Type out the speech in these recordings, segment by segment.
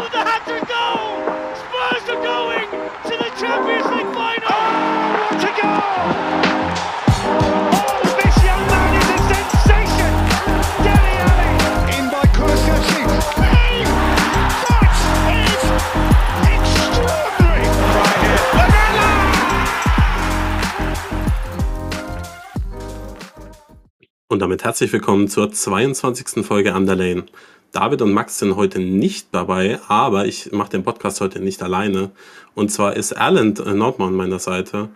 with the hat-trick goal! Spurs are going to the Champions League final! Oh, what a goal! Oh, this young man is a sensation! Dele Alli! In by Kulusevski. Hey, that is extraordinary! Right here. Lamella! Und damit herzlich willkommen zur 22. Folge Underlane. David und Max sind heute nicht dabei, aber ich mache den Podcast heute nicht alleine. Und zwar ist Alan Nordmann an meiner Seite.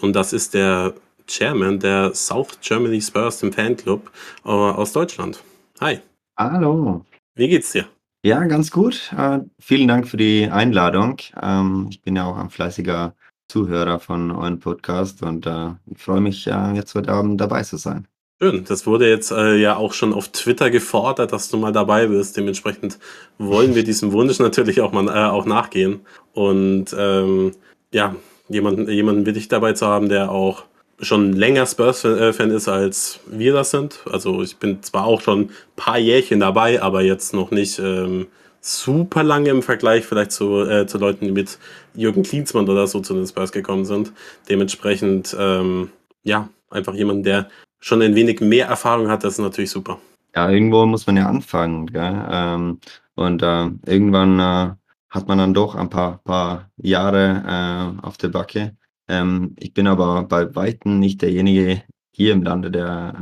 Und das ist der Chairman der South Germany Spurs, dem Fanclub äh, aus Deutschland. Hi, Hallo. wie geht's dir? Ja, ganz gut. Äh, vielen Dank für die Einladung. Ähm, ich bin ja auch ein fleißiger Zuhörer von eurem Podcast und äh, ich freue mich, äh, jetzt heute Abend dabei zu sein. Schön, das wurde jetzt äh, ja auch schon auf Twitter gefordert, dass du mal dabei bist. Dementsprechend wollen wir diesem Wunsch natürlich auch mal äh, auch nachgehen. Und ähm, ja, jemanden, jemanden wie dich dabei zu haben, der auch schon länger Spurs-Fan ist, als wir das sind. Also ich bin zwar auch schon ein paar Jährchen dabei, aber jetzt noch nicht ähm, super lange im Vergleich vielleicht zu, äh, zu Leuten, die mit Jürgen Klinsmann oder so zu den Spurs gekommen sind. Dementsprechend, ähm, ja, einfach jemand, der schon ein wenig mehr Erfahrung hat, das ist natürlich super. Ja, irgendwo muss man ja anfangen, gell? Ähm, und äh, irgendwann äh, hat man dann doch ein paar, paar Jahre äh, auf der Backe. Ähm, ich bin aber bei Weitem nicht derjenige hier im Lande, der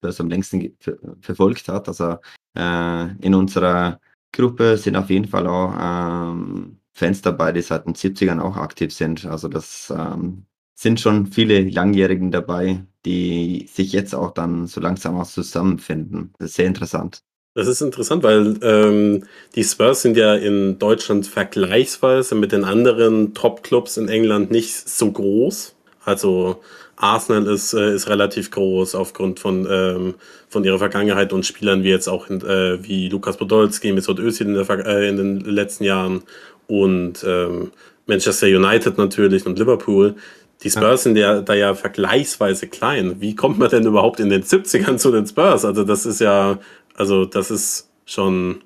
das am längsten ver verfolgt hat. Also äh, in unserer Gruppe sind auf jeden Fall auch ähm, Fans dabei, die seit den 70ern auch aktiv sind. Also das ähm, sind schon viele Langjährigen dabei, die sich jetzt auch dann so langsam auch zusammenfinden. Das ist sehr interessant. Das ist interessant, weil ähm, die Spurs sind ja in Deutschland vergleichsweise mit den anderen Top-Clubs in England nicht so groß. Also Arsenal ist, äh, ist relativ groß aufgrund von, ähm, von ihrer Vergangenheit und Spielern wie jetzt auch in, äh, wie Lukas Podolski, Mesut Özil in, der, äh, in den letzten Jahren und ähm, Manchester United natürlich und Liverpool. Die Spurs sind ja da ja vergleichsweise klein. Wie kommt man denn überhaupt in den 70ern zu den Spurs? Also das ist ja, also das ist schon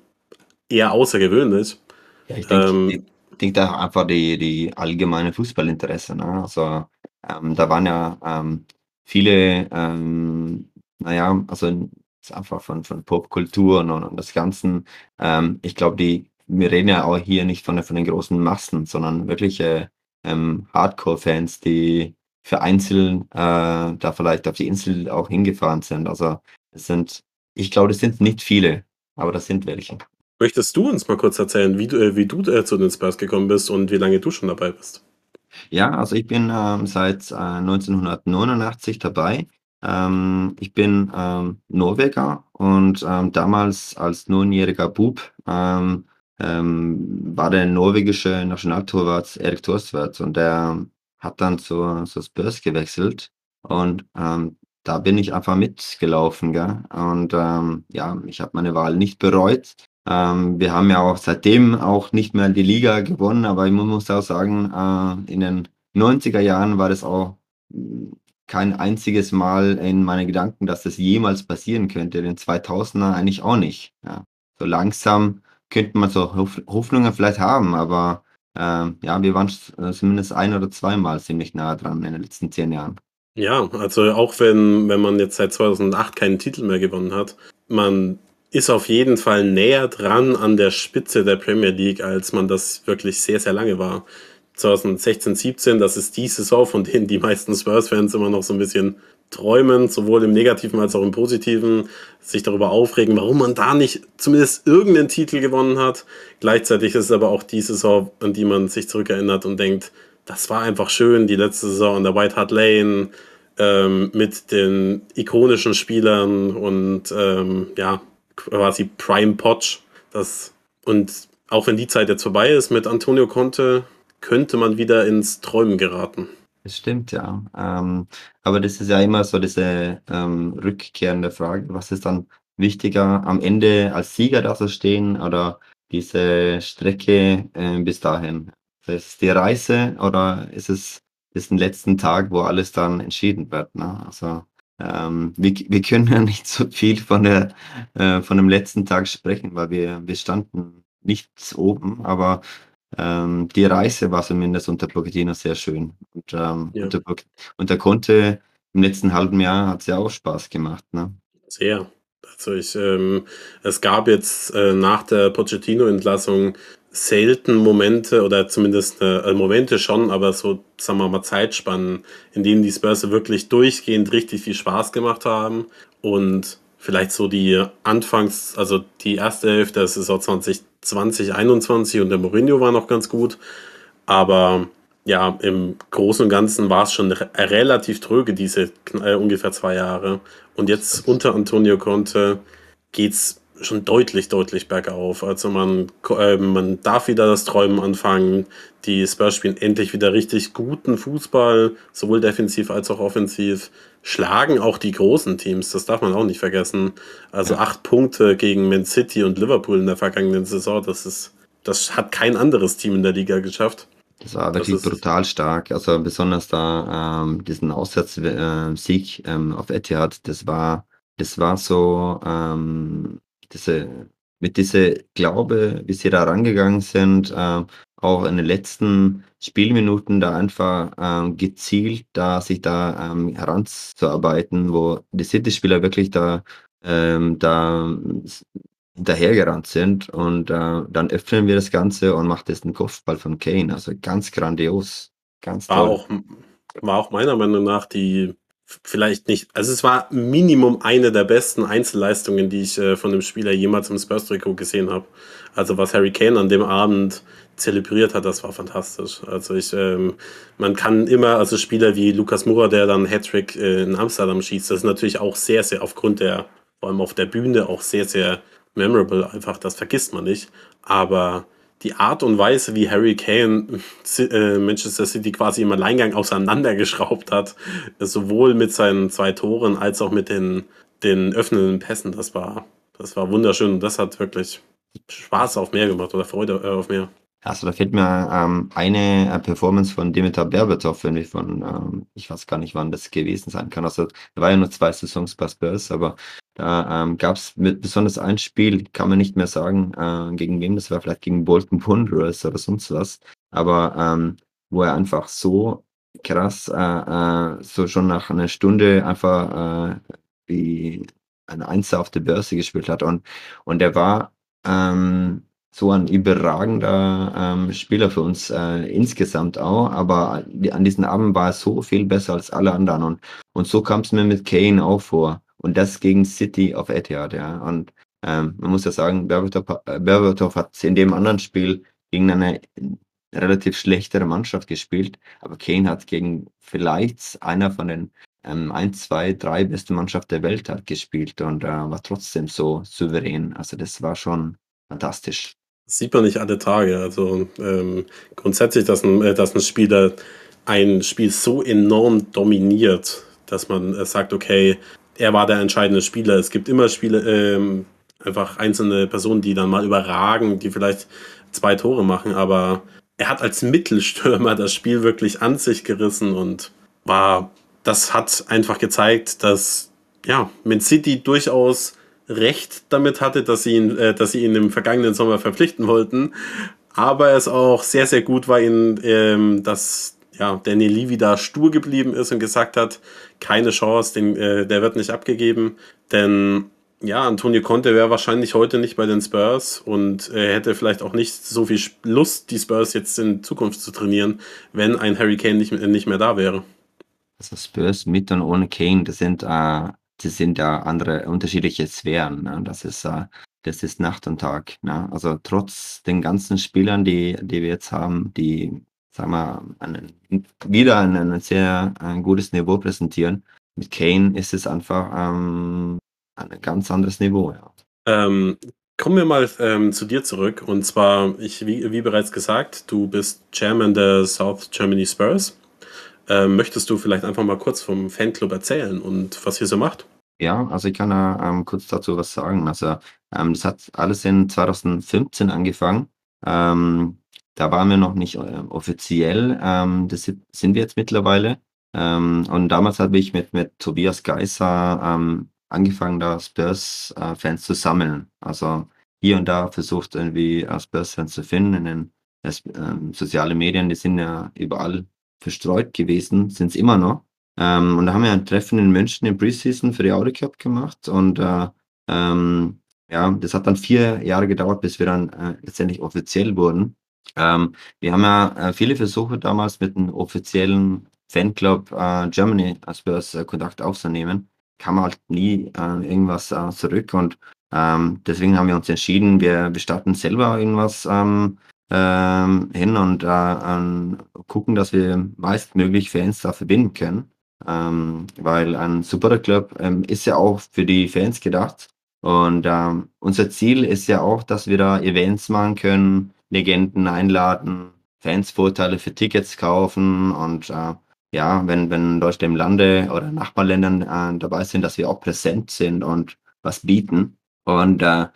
eher außergewöhnlich. Ja, ich denke, Ähm, ich denke da einfach die, die allgemeine Fußballinteresse. Ne? Also ähm, da waren ja ähm, viele, ähm, naja, also einfach von, von Popkultur und, und das Ganzen. Ähm, ich glaube, die, wir reden ja auch hier nicht von, von den großen Massen, sondern wirkliche ähm, Hardcore-Fans, die für einzeln äh, da vielleicht auf die Insel auch hingefahren sind. Also es sind, ich glaube, es sind nicht viele, aber das sind welche. Möchtest du uns mal kurz erzählen, wie du, äh, wie du äh, zu den Spurs gekommen bist und wie lange du schon dabei bist? Ja, also ich bin ähm, seit äh, 1989 dabei. Ähm, ich bin ähm, Norweger und ähm, damals als neunjähriger Bub ähm, ähm, war der norwegische Nationaltorwart Erik Thorstvedt und der hat dann zur, zur Spurs gewechselt und ähm, da bin ich einfach mitgelaufen, gell? Und ähm, ja, ich habe meine Wahl nicht bereut. Ähm, wir haben ja auch seitdem auch nicht mehr die Liga gewonnen, aber ich mu- muss auch sagen, äh, in den 90er Jahren war das auch kein einziges Mal in meine Gedanken, dass das jemals passieren könnte. In den 2000er eigentlich auch nicht. Ja. So langsam könnte man so Hoff Hoffnungen vielleicht haben, aber ähm, ja, wir waren äh, zumindest ein oder zweimal ziemlich nah dran in den letzten zehn Jahren. Ja, also auch wenn, wenn man jetzt seit 2008 keinen Titel mehr gewonnen hat, man ist auf jeden Fall näher dran an der Spitze der Premier League, als man das wirklich sehr, sehr lange war. 2016, 17, das ist die Saison, von denen die meisten Spurs-Fans immer noch so ein bisschen träumen, sowohl im Negativen als auch im Positiven, sich darüber aufregen, warum man da nicht zumindest irgendeinen Titel gewonnen hat. Gleichzeitig ist es aber auch die Saison, an die man sich zurückerinnert und denkt, das war einfach schön, die letzte Saison an der White Hart Lane ähm, mit den ikonischen Spielern und ähm, ja, quasi Prime Potch. Das, und auch wenn die Zeit jetzt vorbei ist mit Antonio Conte, könnte man wieder ins Träumen geraten. Das stimmt, ja. Ähm, aber das ist ja immer so diese ähm, rückkehrende Frage, was ist dann wichtiger, am Ende als Sieger da zu stehen oder diese Strecke äh, bis dahin? Ist es die Reise oder ist es ist ein letzten Tag, wo alles dann entschieden wird? Ne? Also ähm, wir, wir können ja nicht so viel von der äh, von dem letzten Tag sprechen, weil wir wir standen nichts oben, aber ähm, die Reise war zumindest unter Pochettino sehr schön. Und, ähm, Ja. unter, der konnte im letzten halben Jahr hat es ja auch Spaß gemacht. Ne? Sehr. Also ich, ähm, es gab jetzt äh, nach der Pochettino-Entlassung selten Momente oder zumindest äh, Momente schon, aber so, sagen wir mal, Zeitspannen, in denen die Spurs wirklich durchgehend richtig viel Spaß gemacht haben und vielleicht so die Anfangs, also die erste Hälfte der Saison 2020, 21 und der Mourinho war noch ganz gut, aber ja, im Großen und Ganzen war es schon re relativ tröge, diese äh, ungefähr zwei Jahre. Und jetzt unter Antonio Conte geht's schon deutlich, deutlich bergauf. Also man, ko- äh, man darf wieder das Träumen anfangen. Die Spurs spielen endlich wieder richtig guten Fußball, sowohl defensiv als auch offensiv. Schlagen auch die großen Teams, das darf man auch nicht vergessen. Also acht Punkte gegen Man City und Liverpool in der vergangenen Saison, das ist, das hat kein anderes Team in der Liga geschafft. Das war Das wirklich ist- brutal stark. Also besonders da ähm, diesen Auswärtssieg ähm, auf Etihad, das war, das war so, ähm, diese, mit dieser Glaube, wie sie da rangegangen sind, ähm, auch in den letzten Spielminuten da einfach ähm, gezielt da sich da ähm, heranzuarbeiten, wo die City-Spieler wirklich da, ähm, da hinterhergerannt sind und äh, dann öffnen wir das Ganze und macht jetzt einen Kopfball von Kane. Also ganz grandios. Ganz War auch, war auch meiner Meinung nach die vielleicht nicht, also es war Minimum eine der besten Einzelleistungen, die ich äh, von einem Spieler jemals im Spurs-Trikot gesehen habe. Also was Harry Kane an dem Abend zelebriert hat, das war fantastisch. Also ich, ähm, man kann immer, also Spieler wie Lukas Moura, der dann Hattrick äh, in Amsterdam schießt, das ist natürlich auch sehr, sehr aufgrund der, vor allem auf der Bühne, auch sehr, sehr memorable. Einfach, das vergisst man nicht. Aber die Art und Weise, wie Harry Kane äh, Manchester City quasi im Alleingang auseinandergeschraubt hat, sowohl mit seinen zwei Toren als auch mit den, den öffnenden Pässen, das war, das war wunderschön und das hat wirklich Spaß auf mehr gemacht oder Freude äh, auf mehr. Also da fehlt mir ähm, eine äh, Performance von Dimitar Berbatov, finde ich, von, ähm, ich weiß gar nicht, wann das gewesen sein kann. Also da war ja nur zwei Saisons bei Spurs, aber da ähm, gab es besonders ein Spiel, kann man nicht mehr sagen, äh, gegen wen das war, vielleicht gegen Bolton Wanderers oder sonst was, aber ähm, wo er einfach so krass, äh, äh, so schon nach einer Stunde einfach äh, wie ein Einser auf der Börse gespielt hat und, und er war ähm, so ein überragender ähm, Spieler für uns äh, insgesamt auch, aber an diesem Abend war er so viel besser als alle anderen und, und so kam es mir mit Kane auch vor und das gegen City auf Etihad, ja und ähm, man muss ja sagen, Berbatov, äh, hat in dem anderen Spiel gegen eine relativ schlechtere Mannschaft gespielt, aber Kane hat gegen vielleicht einer von den ähm, ein, zwei, drei besten Mannschaften der Welt hat gespielt und äh, war trotzdem so souverän. Also das war schon fantastisch. Das sieht man nicht alle Tage. Also ähm, grundsätzlich, dass ein, äh, dass ein Spieler ein Spiel so enorm dominiert, dass man äh, sagt, okay, er war der entscheidende Spieler. Es gibt immer Spiele, ähm, einfach einzelne Personen, die dann mal überragen, die vielleicht zwei Tore machen, aber er hat als Mittelstürmer das Spiel wirklich an sich gerissen und war, das hat einfach gezeigt, dass ja, Man City durchaus recht damit hatte, dass sie ihn, äh, dass sie ihn im vergangenen Sommer verpflichten wollten, aber es auch sehr, sehr gut war, ihn, ähm, dass ja, Danny Levy da stur geblieben ist und gesagt hat, keine Chance, den, äh, der wird nicht abgegeben, denn ja, Antonio Conte wäre wahrscheinlich heute nicht bei den Spurs und er hätte vielleicht auch nicht so viel Lust, die Spurs jetzt in Zukunft zu trainieren, wenn ein Harry Kane nicht, nicht mehr da wäre. Also Spurs mit und ohne Kane, das sind, äh, das sind ja andere unterschiedliche Sphären. Ne? Das ist, äh, das ist Nacht und Tag. Ne? Also trotz den ganzen Spielern, die, die wir jetzt haben, die, sagen wir, einen, wieder ein, ein sehr ein gutes Niveau präsentieren. Mit Kane ist es einfach ähm, ein ganz anderes Niveau. Ja. Ähm, kommen wir mal ähm, zu dir zurück. Und zwar, ich, wie, wie bereits gesagt, du bist Chairman der South Germany Spurs. Ähm, möchtest du vielleicht einfach mal kurz vom Fanclub erzählen und was ihr so macht? Ja, also ich kann ähm, kurz dazu was sagen. Also ähm, das hat alles in 2015 angefangen. Ähm, da waren wir noch nicht äh, offiziell. Ähm, das sind wir jetzt mittlerweile. Ähm, und damals habe ich mit, mit Tobias Geisser ähm, angefangen, da Spurs-Fans zu sammeln. Also hier und da versucht, irgendwie Spurs-Fans zu finden. In den das, ähm, soziale Medien, die sind ja überall verstreut gewesen, sind es immer noch. Ähm, und da haben wir ein Treffen in München im Preseason für die Audi Cup gemacht. Und äh, ähm, ja, das hat dann vier Jahre gedauert, bis wir dann äh, letztendlich offiziell wurden. Ähm, wir haben ja äh, viele Versuche damals mit einem offiziellen Fanclub äh, Germany als Spurs äh, Kontakt aufzunehmen. Kam halt nie äh, irgendwas äh, zurück und ähm, deswegen haben wir uns entschieden, wir, wir starten selber irgendwas ähm, ähm, hin und äh, gucken, dass wir meistmöglich Fans da verbinden können. Ähm, weil ein Supporterclub ähm, ist ja auch für die Fans gedacht. Und unser Ziel ist ja auch, dass wir da Events machen können, Legenden einladen, Fans Vorteile für Tickets kaufen und äh, ja, wenn, wenn Leute im Lande oder Nachbarländern äh, dabei sind, dass wir auch präsent sind und was bieten. Und äh,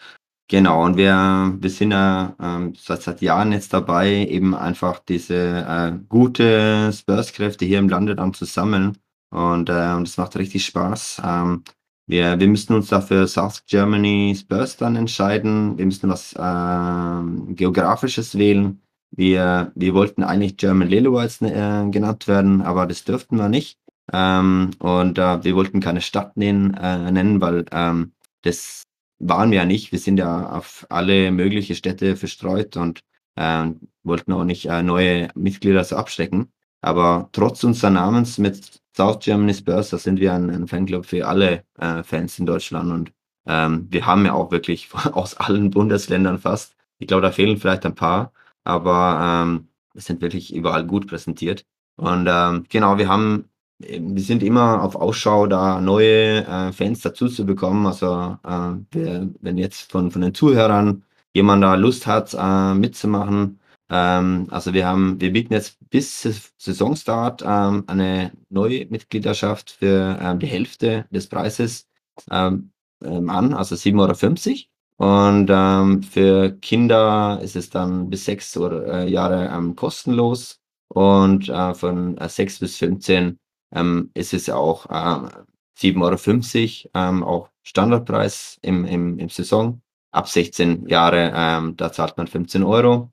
genau, und wir, wir sind ja äh, seit, seit Jahren jetzt dabei, eben einfach diese äh, gute Spurs-Kräfte hier im Lande dann zu sammeln. Und äh, und es macht richtig Spaß. Ähm, wir, wir müssen uns dafür South Germany Spurs dann entscheiden. Wir müssen was äh, Geografisches wählen. Wir, wir wollten eigentlich German Lillywhites äh, genannt werden, aber das dürften wir nicht. Ähm, und äh, wir wollten keine Stadt nennen, äh, nennen weil ähm, das waren wir ja nicht. Wir sind ja auf alle möglichen Städte verstreut und äh, wollten auch nicht äh, neue Mitglieder so abschrecken. Aber trotz unseres Namens mit South Germany Spurs, da sind wir ein, ein Fanclub für alle äh, Fans in Deutschland und ähm, wir haben ja auch wirklich aus allen Bundesländern fast. Ich glaube, da fehlen vielleicht ein paar, aber ähm, wir sind wirklich überall gut präsentiert. Und ähm, genau, wir haben, wir sind immer auf Ausschau, da neue äh, Fans dazu zu bekommen. Also äh, wir, wenn jetzt von, von den Zuhörern jemand da Lust hat, äh, mitzumachen, ähm, also wir haben, wir bieten jetzt bis Saisonstart ähm, eine neue Mitgliedschaft für ähm, die Hälfte des Preises ähm, ähm, an, also 7,50 Euro. Und ähm, für Kinder ist es dann bis sechs äh, Jahre kostenlos und äh, von äh, 6 bis 15 ähm, ist es auch äh, 7,50 Euro, auch Standardpreis im, im, im Saison. Ab 16 Jahre, da zahlt man 15 Euro.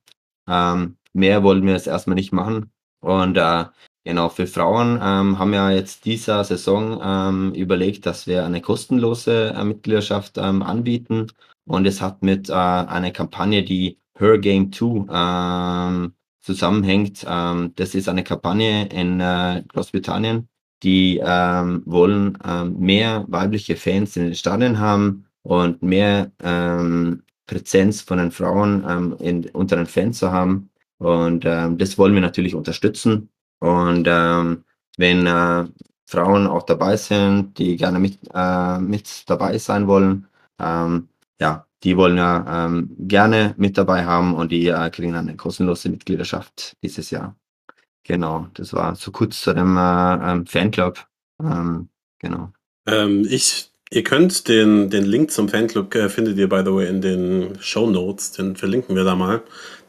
Ähm, mehr wollen wir jetzt erstmal nicht machen. Und äh, genau, für Frauen ähm, haben wir jetzt dieser Saison ähm, überlegt, dass wir eine kostenlose äh, Mitgliedschaft ähm, anbieten. Und es hat mit äh, einer Kampagne, die Her Game 2 ähm, zusammenhängt. Ähm, das ist eine Kampagne in äh, Großbritannien, die wollen mehr weibliche Fans in den Stadien haben und mehr ähm, Präsenz von den Frauen ähm, in, unter den Fans zu haben. Und ähm, das wollen wir natürlich unterstützen. Und ähm, wenn äh, Frauen auch dabei sind, die gerne mit, äh, mit dabei sein wollen, ähm, ja, die wollen ja ähm, gerne mit dabei haben und die äh, kriegen eine kostenlose Mitgliedschaft dieses Jahr. Genau, das war so kurz zu dem äh, ähm, Fanclub. Genau. Ich Ihr könnt den, den Link zum Fanclub äh, findet ihr by the way in den Show Notes, den verlinken wir da mal.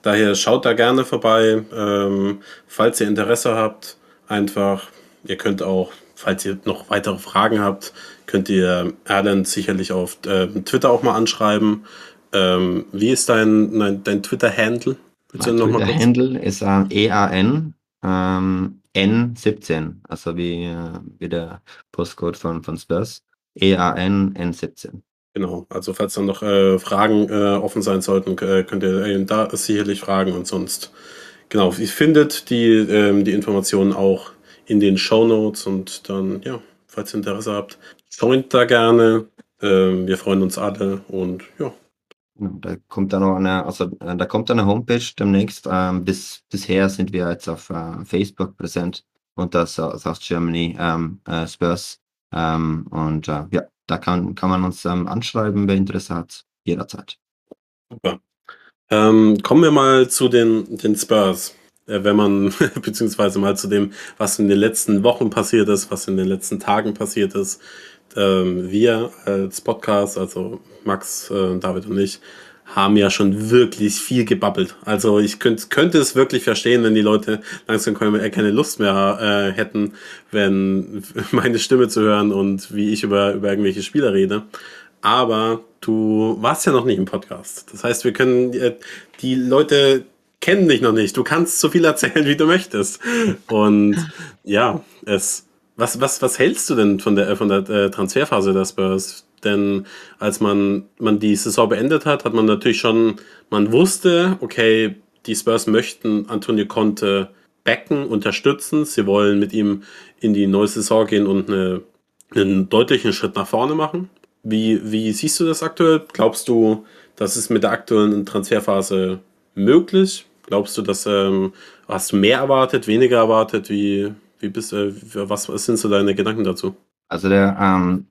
Daher schaut da gerne vorbei, ähm, falls ihr Interesse habt. Einfach, ihr könnt auch, falls ihr noch weitere Fragen habt, könnt ihr Erland sicherlich auf äh, Twitter auch mal anschreiben. Ähm, wie ist dein, dein, dein Twitter-Handle? Twitter-Handle ist äh, EAN ähm, N17, also wie, äh, wie der Postcode von, von Spurs. EAN N17. Genau, also falls dann noch äh, Fragen äh, offen sein sollten, äh, könnt ihr ihn da sicherlich fragen und sonst, genau, ihr findet die, ähm, die Informationen auch in den Show Notes und dann, ja, falls ihr Interesse habt, joint da gerne. Ähm, wir freuen uns alle und ja. Genau, da kommt dann noch eine, also äh, da kommt eine Homepage demnächst. Ähm, bis, bisher sind wir jetzt auf äh, Facebook präsent unter South Germany ähm, äh, Spurs ähm, und äh, ja, da kann, kann man uns ähm, anschreiben, wer Interesse hat, jederzeit. Super. Ähm, kommen wir mal zu den, den Spurs. Äh, wenn man, beziehungsweise mal zu dem, was in den letzten Wochen passiert ist, was in den letzten Tagen passiert ist. Ähm, wir als Podcast, also Max, äh, David und ich, haben ja schon wirklich viel gebabbelt. Also ich könnt, könnte es wirklich verstehen, wenn die Leute langsam keine Lust mehr äh, hätten, wenn meine Stimme zu hören und wie ich über, über irgendwelche Spieler rede. aber du warst ja noch nicht im Podcast. Das heißt, wir können, äh, die Leute kennen dich noch nicht. Du kannst so viel erzählen, wie du möchtest. Und ja, es, was, was, was hältst du denn von der, von der äh, Transferphase der Spurs? Denn als man, man die Saison beendet hat, hat man natürlich schon, man wusste, okay, die Spurs möchten Antonio Conte backen, unterstützen. Sie wollen mit ihm in die neue Saison gehen und eine, einen deutlichen Schritt nach vorne machen. Wie, wie siehst du das aktuell? Glaubst du, das ist mit der aktuellen Transferphase möglich? Glaubst du, dass ähm, hast du mehr erwartet, weniger erwartet? Wie, wie bist äh, was, was sind so deine Gedanken dazu? Also der ähm,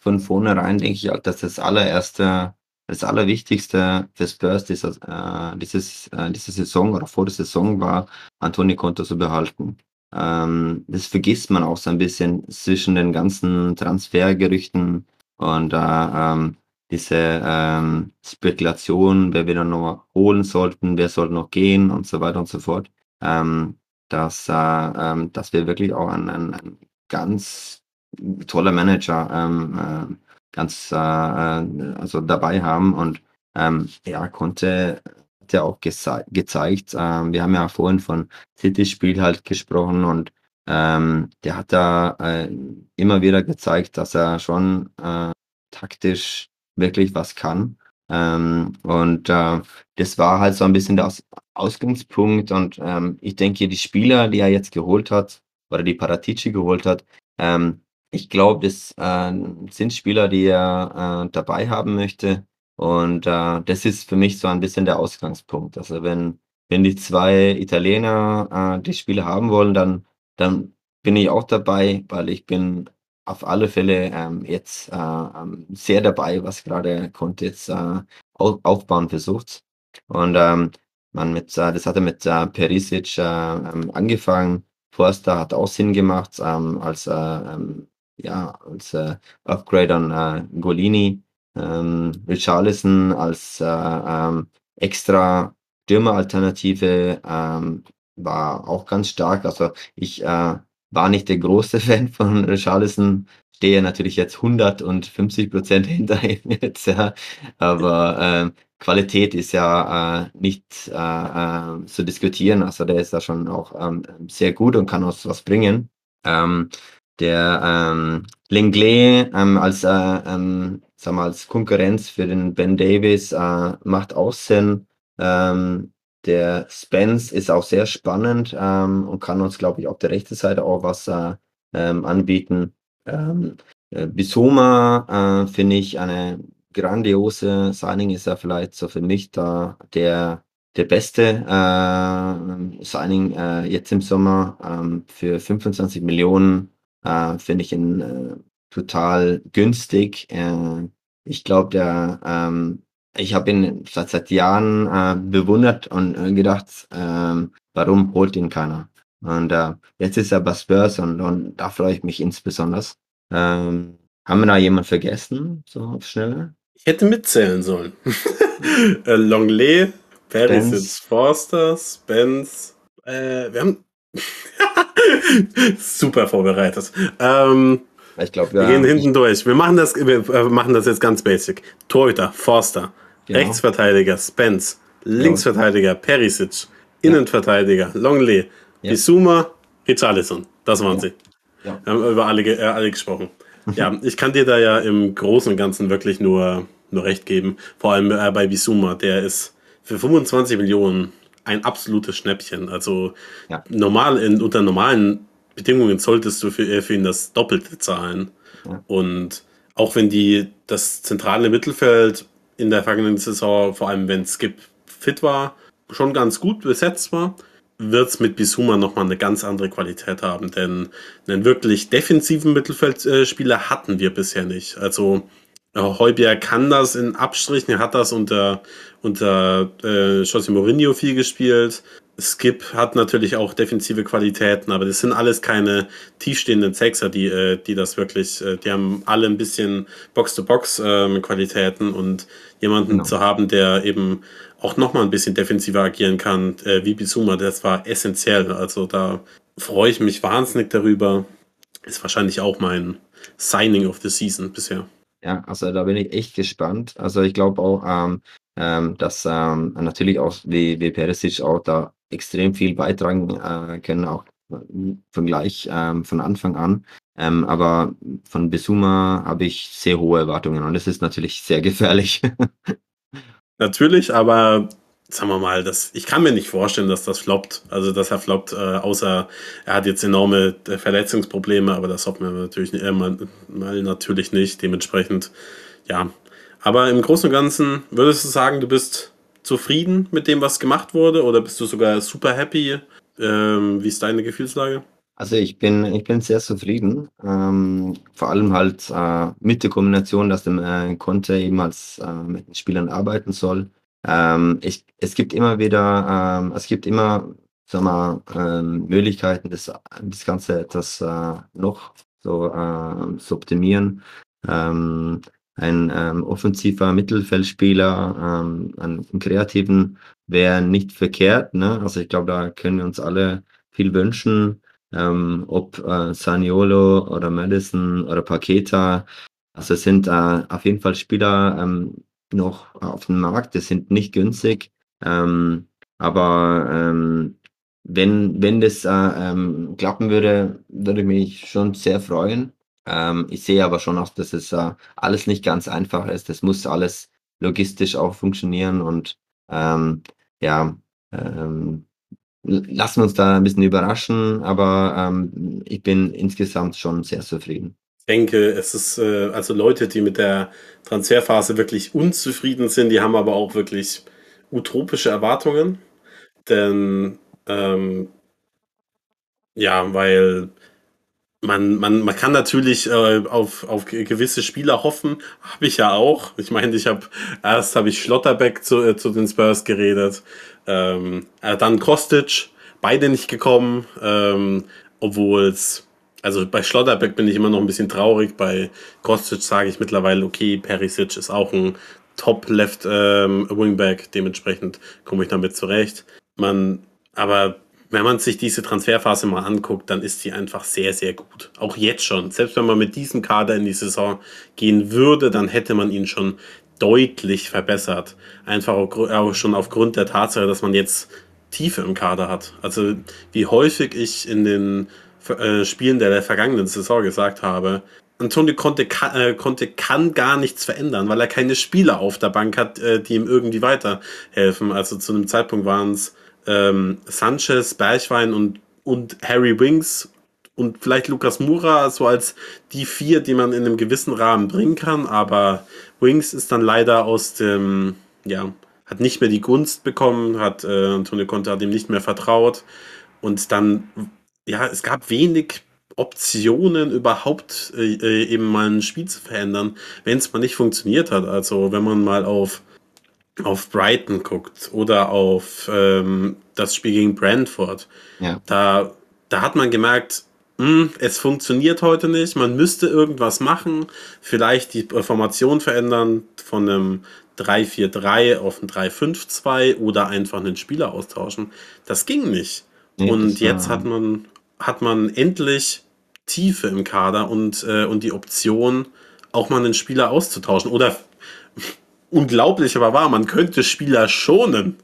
von vornherein denke ich, dass das allererste, das Allerwichtigste für Spurs dieser, äh, dieses, äh, diese Saison oder vor der Saison war, Antonio Conte zu behalten. Ähm, das vergisst man auch so ein bisschen zwischen den ganzen Transfergerüchten und äh, ähm, diese ähm, Spekulation, wer wir dann noch holen sollten, wer soll noch gehen und so weiter und so fort. Ähm, dass, äh, ähm, dass wir wirklich auch einen, einen ganz toller Manager ähm, äh, ganz äh, äh, also dabei haben und ähm, er konnte hat ja auch geze gezeigt, äh, wir haben ja vorhin von City-Spiel halt gesprochen und ähm, der hat da äh, immer wieder gezeigt, dass er schon äh, taktisch wirklich was kann. Ähm, und äh, das war halt so ein bisschen der Aus Ausgangspunkt. Und ähm, ich denke, die Spieler, die er jetzt geholt hat, oder die Paratici geholt hat, ähm, ich glaube, das äh, sind Spieler, die er äh, dabei haben möchte. Und äh, das ist für mich so ein bisschen der Ausgangspunkt. Also wenn, wenn die zwei Italiener äh, die Spiele haben wollen, dann, dann bin ich auch dabei, weil ich bin auf alle Fälle ähm, jetzt äh, ähm, sehr dabei, was gerade Conte jetzt äh, aufbauen versucht. Und ähm, man mit, äh, das hat er mit äh, Perisic äh, ähm, angefangen. Forster hat auch Sinn gemacht ähm, als, äh, ähm, ja, als äh, Upgrade an äh, Golini. Ähm, Richarlison als äh, ähm, extra Stürmeralternative ähm, war auch ganz stark. Also ich äh, war nicht der große Fan von Richarlison, stehe natürlich jetzt 150 Prozent hinter ihm jetzt, ja. aber äh, Qualität ist ja äh, nicht äh, äh, zu diskutieren, also der ist da schon auch ähm, sehr gut und kann uns was bringen. Ähm, der ähm, Lenglet ähm, als, äh, ähm, sag mal, als Konkurrenz für den Ben Davis äh, macht auch Sinn. Ähm, der Spence ist auch sehr spannend ähm, und kann uns, glaube ich, auf der rechten Seite auch was äh, ähm, anbieten. Ähm, äh, Bisoma äh, finde ich eine grandiose Signing, ist ja vielleicht so für mich da der, der beste äh, Signing äh, jetzt im Sommer ähm, für 25 Millionen. Äh, finde ich ihn äh, total günstig. ich glaube, der ähm, ich habe ihn seit, seit Jahren äh, bewundert und äh, gedacht, ähm, warum holt ihn keiner? Und äh, jetzt ist er bei Spurs und, und da freue ich mich insbesondere. Ähm, haben wir da jemanden vergessen, so auf Schnelle? Ich hätte mitzählen sollen. äh, Longley, Perisic, Forster, Spence. Äh, wir haben super vorbereitet. Ähm, ich glaube, wir gehen hinten durch. Wir machen das, wir äh, machen das jetzt ganz basic. Torhüter, Forster, Genau. Rechtsverteidiger Spence, Linksverteidiger Perisic, Innenverteidiger Longley, ja. Bisuma, Richarlison. Das waren sie. Ja. Wir haben über alle, äh, alle gesprochen. ja, ich kann dir da ja im Großen und Ganzen wirklich nur, nur recht geben. Vor allem äh, bei Bisuma, der ist für 25 Millionen ein absolutes Schnäppchen. Also ja. normal in, unter normalen Bedingungen solltest du für, äh, für ihn das Doppelte zahlen. Ja. Und auch wenn die das zentrale Mittelfeld in der vergangenen Saison, vor allem wenn Skip fit war, schon ganz gut besetzt war, wird es mit Bisuma nochmal eine ganz andere Qualität haben. Denn einen wirklich defensiven Mittelfeldspieler hatten wir bisher nicht. Also äh, Heubier kann das in Abstrichen, er hat das unter, unter äh, José Mourinho viel gespielt. Skip hat natürlich auch defensive Qualitäten, aber das sind alles keine tiefstehenden Sechser, die, äh, die das wirklich, äh, die haben alle ein bisschen Box-to-Box-Qualitäten ähm, und jemanden genau. zu haben, der eben auch nochmal ein bisschen defensiver agieren kann, äh, wie Bisuma, das war essentiell. Also da freue ich mich wahnsinnig darüber. Ist wahrscheinlich auch mein Signing of the Season bisher. Ja, also da bin ich echt gespannt. Also ich glaube auch, ähm, ähm, dass ähm, natürlich auch wie, wie Perisic auch da extrem viel beitragen äh, können, auch von gleich ähm, von Anfang an. Ähm, aber von Besuma habe ich sehr hohe Erwartungen und das ist natürlich sehr gefährlich. Natürlich, aber sagen wir mal, das, ich kann mir nicht vorstellen, dass das floppt. Also, dass er floppt, äh, außer er hat jetzt enorme äh, Verletzungsprobleme, aber das hoffen wir natürlich äh, mal, mal natürlich nicht. Dementsprechend, ja. Aber im Großen und Ganzen würdest du sagen, du bist zufrieden mit dem, was gemacht wurde, oder bist du sogar super happy? Ähm, wie ist deine Gefühlslage? Also ich bin, ich bin sehr zufrieden. Ähm, vor allem halt äh, mit der Kombination, dass der äh, Conte eben als äh, mit den Spielern arbeiten soll. Ähm, ich, es gibt immer wieder, ähm, es gibt immer, sag mal, ähm, Möglichkeiten, das, das Ganze etwas äh, noch so äh, zu optimieren. Ähm, ein ähm, offensiver Mittelfeldspieler, ähm, einen kreativen wäre nicht verkehrt. Ne? Also ich glaube, da können wir uns alle viel wünschen. Ähm, ob äh, Saniolo oder Madison oder Paqueta. Also es sind äh, auf jeden Fall Spieler ähm, noch auf dem Markt, die sind nicht günstig. Ähm, aber ähm, wenn, wenn das äh, ähm, klappen würde, würde ich mich schon sehr freuen. Ähm, ich sehe aber schon auch, dass es äh, alles nicht ganz einfach ist. Das muss alles logistisch auch funktionieren und ähm, ja, ähm, lassen wir uns da ein bisschen überraschen, aber ich bin insgesamt schon sehr zufrieden. Denke, es ist äh, also Leute, die mit der Transferphase wirklich unzufrieden sind, die haben aber auch wirklich utopische Erwartungen. Denn ähm, ja, weil man, man, man kann natürlich äh, auf, auf gewisse Spieler hoffen, habe ich ja auch. Ich meine, ich habe erst habe ich Schlotterbeck zu, äh, zu den Spurs geredet, ähm, äh, dann Kostic, beide nicht gekommen, ähm, obwohl es also bei Schlotterbeck bin ich immer noch ein bisschen traurig, bei Kostic sage ich mittlerweile, okay, Perisic ist auch ein Top-Left ähm, Wingback, dementsprechend komme ich damit zurecht. Man, aber wenn man sich diese Transferphase mal anguckt, dann ist sie einfach sehr, sehr gut. Auch jetzt schon. Selbst wenn man mit diesem Kader in die Saison gehen würde, dann hätte man ihn schon deutlich verbessert. Einfach auch schon aufgrund der Tatsache, dass man jetzt Tiefe im Kader hat. Also wie häufig ich in den äh, Spielen der, der vergangenen Saison gesagt habe, Antonio Conte kann, äh, Conte kann gar nichts verändern, weil er keine Spieler auf der Bank hat, äh, die ihm irgendwie weiterhelfen. Also zu einem Zeitpunkt waren es ähm, Sanchez, Bergwein und, und Harry Wings und vielleicht Lukas Mura so als die vier, die man in einem gewissen Rahmen bringen kann, aber Wings ist dann leider aus dem, ja, hat nicht mehr die Gunst bekommen, hat äh, Antonio Conte hat ihm nicht mehr vertraut und dann, ja, es gab wenig Optionen überhaupt äh, äh eben mal ein Spiel zu verändern, wenn es mal nicht funktioniert hat. Also wenn man mal auf auf Brighton guckt oder auf ähm, das Spiel gegen Brentford, ja. da, da hat man gemerkt, mh, hm, es funktioniert heute nicht, man müsste irgendwas machen, vielleicht die Formation verändern von einem 3-4-3 auf ein 3-5-2 oder einfach einen Spieler austauschen. Das ging nicht. Nee, und jetzt hat man, hat man endlich Tiefe im Kader und, äh, und die Option, auch mal einen Spieler auszutauschen. Oder unglaublich aber wahr, man könnte Spieler schonen.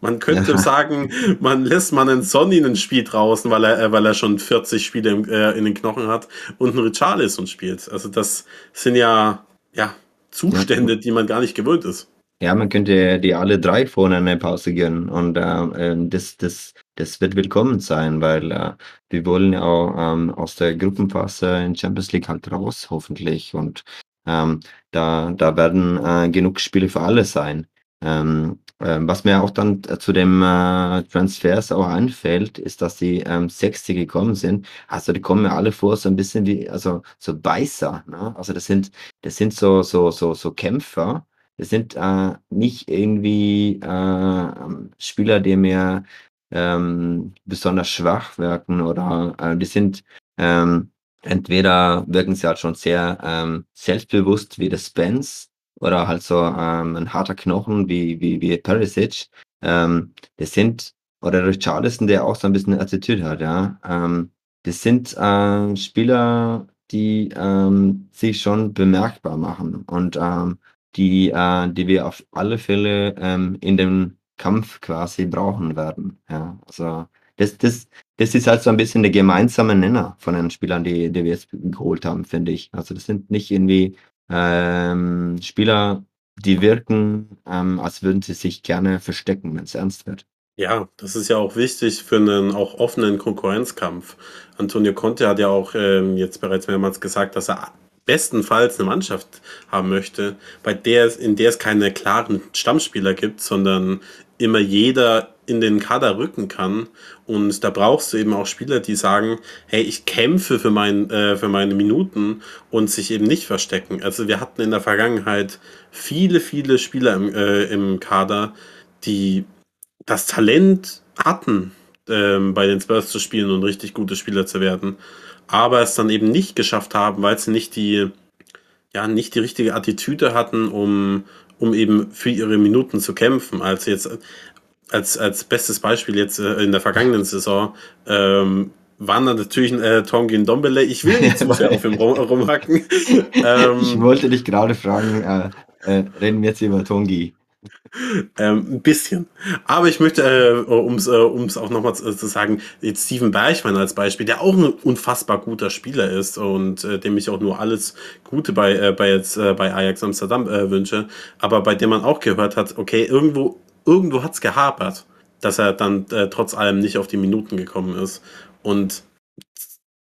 Man könnte ja. sagen, man lässt man einen Sonny ein Spiel draußen, weil er, äh, weil er schon 40 Spiele im, äh, in den Knochen hat und einen Richarlison spielt. Also das sind ja, ja Zustände, ja. die man gar nicht gewöhnt ist. Ja, man könnte die alle drei vorne eine Pause gönnen und äh, ähm, das, das, das wird willkommen sein, weil äh, wir wollen ja auch ähm, aus der Gruppenphase in Champions League halt raus, hoffentlich. Und ähm, da, da werden äh, genug Spiele für alle sein. Ähm, äh, was mir auch dann zu dem äh, Transfers auch einfällt, ist, dass die ähm, Sechste gekommen sind. Also die kommen mir alle vor so ein bisschen wie, also so Beißer. Ne? Also das sind, das sind so, so, so, so Kämpfer. Das sind äh, nicht irgendwie äh, Spieler, die mir ähm, besonders schwach wirken oder äh, die sind ähm, entweder wirken sie halt schon sehr ähm, selbstbewusst wie der Spence oder halt so ähm, ein harter Knochen wie, wie, wie Perisic. Ähm, das sind, oder Richarlison, der auch so ein bisschen Attitüde hat, ja. Ähm, das sind äh, Spieler, die ähm, sich schon bemerkbar machen und ähm, die, äh, die wir auf alle Fälle ähm, in dem Kampf quasi brauchen werden. Ja, also das, das, das ist halt so ein bisschen der gemeinsame Nenner von den Spielern, die, die wir jetzt geholt haben, finde ich. Also das sind nicht irgendwie ähm, Spieler, die wirken, ähm, als würden sie sich gerne verstecken, wenn es ernst wird. Ja, das ist ja auch wichtig für einen auch offenen Konkurrenzkampf. Antonio Conte hat ja auch ähm, jetzt bereits mehrmals gesagt, dass er bestenfalls eine Mannschaft haben möchte, bei der in der es keine klaren Stammspieler gibt, sondern immer jeder in den Kader rücken kann. Und da brauchst du eben auch Spieler, die sagen, hey, ich kämpfe für, mein, äh, für meine Minuten und sich eben nicht verstecken. Also wir hatten in der Vergangenheit viele, viele Spieler im, äh, im Kader, die das Talent hatten, ähm, bei den Spurs zu spielen und richtig gute Spieler zu werden, aber es dann eben nicht geschafft haben, weil sie nicht die, ja, nicht die richtige Attitüde hatten, um, um eben für ihre Minuten zu kämpfen. Also jetzt als, als bestes Beispiel jetzt äh, in der vergangenen Saison ähm, waren dann natürlich äh, Tongin Dombele. Ich will nicht zu sehr auf ihm rum, rumhacken. ähm, ich wollte dich gerade fragen, äh, äh, reden wir jetzt über Tongi? Ähm, ein bisschen. Aber ich möchte, äh, um es äh, auch nochmal zu, zu, sagen, jetzt Steven Bergmann als Beispiel, der auch ein unfassbar guter Spieler ist und äh, dem ich auch nur alles Gute bei, äh, bei, jetzt, äh, bei Ajax Amsterdam äh, wünsche, aber bei dem man auch gehört hat, okay, irgendwo, irgendwo hat es gehapert, dass er dann trotz allem nicht auf die Minuten gekommen ist. Und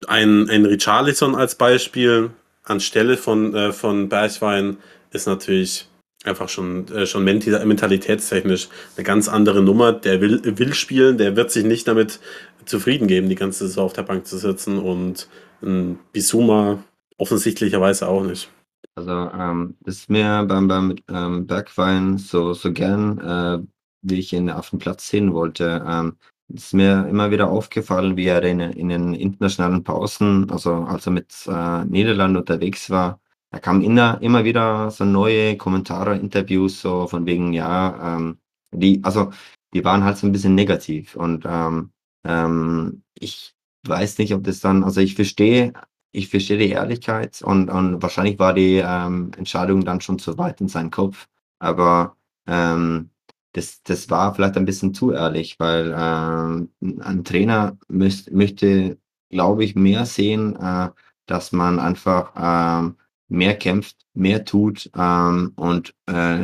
ein, ein Richarlison als Beispiel anstelle von, von Bergwein ist natürlich einfach schon, äh, schon mentalitätstechnisch eine ganz andere Nummer. Der will, will spielen, der wird sich nicht damit zufrieden geben, die ganze Saison auf der Bank zu sitzen und ein Bisuma offensichtlicherweise auch nicht. Also ähm, ist mir beim, beim ähm, Bergwein so, so gern, äh, wie ich ihn auf dem Platz sehen wollte. Ähm, ist mir immer wieder aufgefallen, wie er in, in den internationalen Pausen, also als er mit äh, Niederland unterwegs war, da kamen immer, immer wieder so neue Kommentare, Interviews, so von wegen, ja, ähm, die, also die waren halt so ein bisschen negativ. Und ähm, ähm, ich weiß nicht, ob das dann, also ich verstehe, ich verstehe die Ehrlichkeit und, und wahrscheinlich war die ähm, Entscheidung dann schon zu weit in seinem Kopf. Aber ähm, das, das war vielleicht ein bisschen zu ehrlich, weil ähm, ein Trainer müß, möchte, glaube ich, mehr sehen, äh, dass man einfach ähm, mehr kämpft, mehr tut ähm, und äh,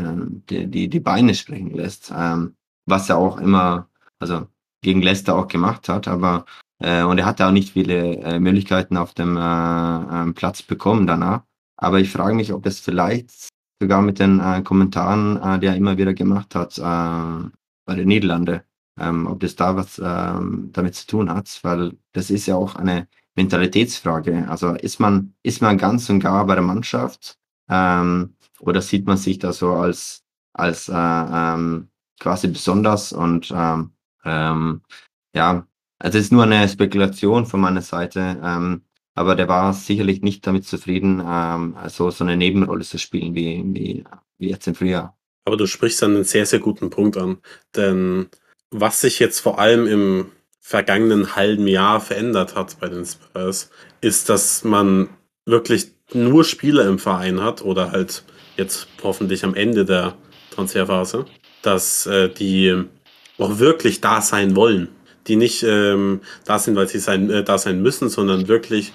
die, die, die Beine sprechen lässt. Ähm, was er auch immer, also gegen Leicester auch gemacht hat, aber äh, und er hatte auch nicht viele äh, Möglichkeiten auf dem äh, ähm, Platz bekommen danach. Aber ich frage mich, ob das vielleicht sogar mit den äh, Kommentaren, äh, die er immer wieder gemacht hat äh, bei den Niederlande, ähm, ob das da was ähm, damit zu tun hat, weil das ist ja auch eine Mentalitätsfrage. Also ist man, ist man ganz und gar bei der Mannschaft ähm, oder sieht man sich da so als, als äh, ähm, quasi besonders und ähm, ähm, ja, also es ist nur eine Spekulation von meiner Seite, ähm, aber der war sicherlich nicht damit zufrieden, ähm, also so eine Nebenrolle zu spielen wie, wie, wie jetzt im Frühjahr. Aber du sprichst einen sehr, sehr guten Punkt an, denn was sich jetzt vor allem im vergangenen halben Jahr verändert hat bei den Spurs, ist, dass man wirklich nur Spieler im Verein hat oder halt jetzt hoffentlich am Ende der Transferphase, dass äh, die auch wirklich da sein wollen. Die nicht ähm, da sind, weil sie sein, äh, da sein müssen, sondern wirklich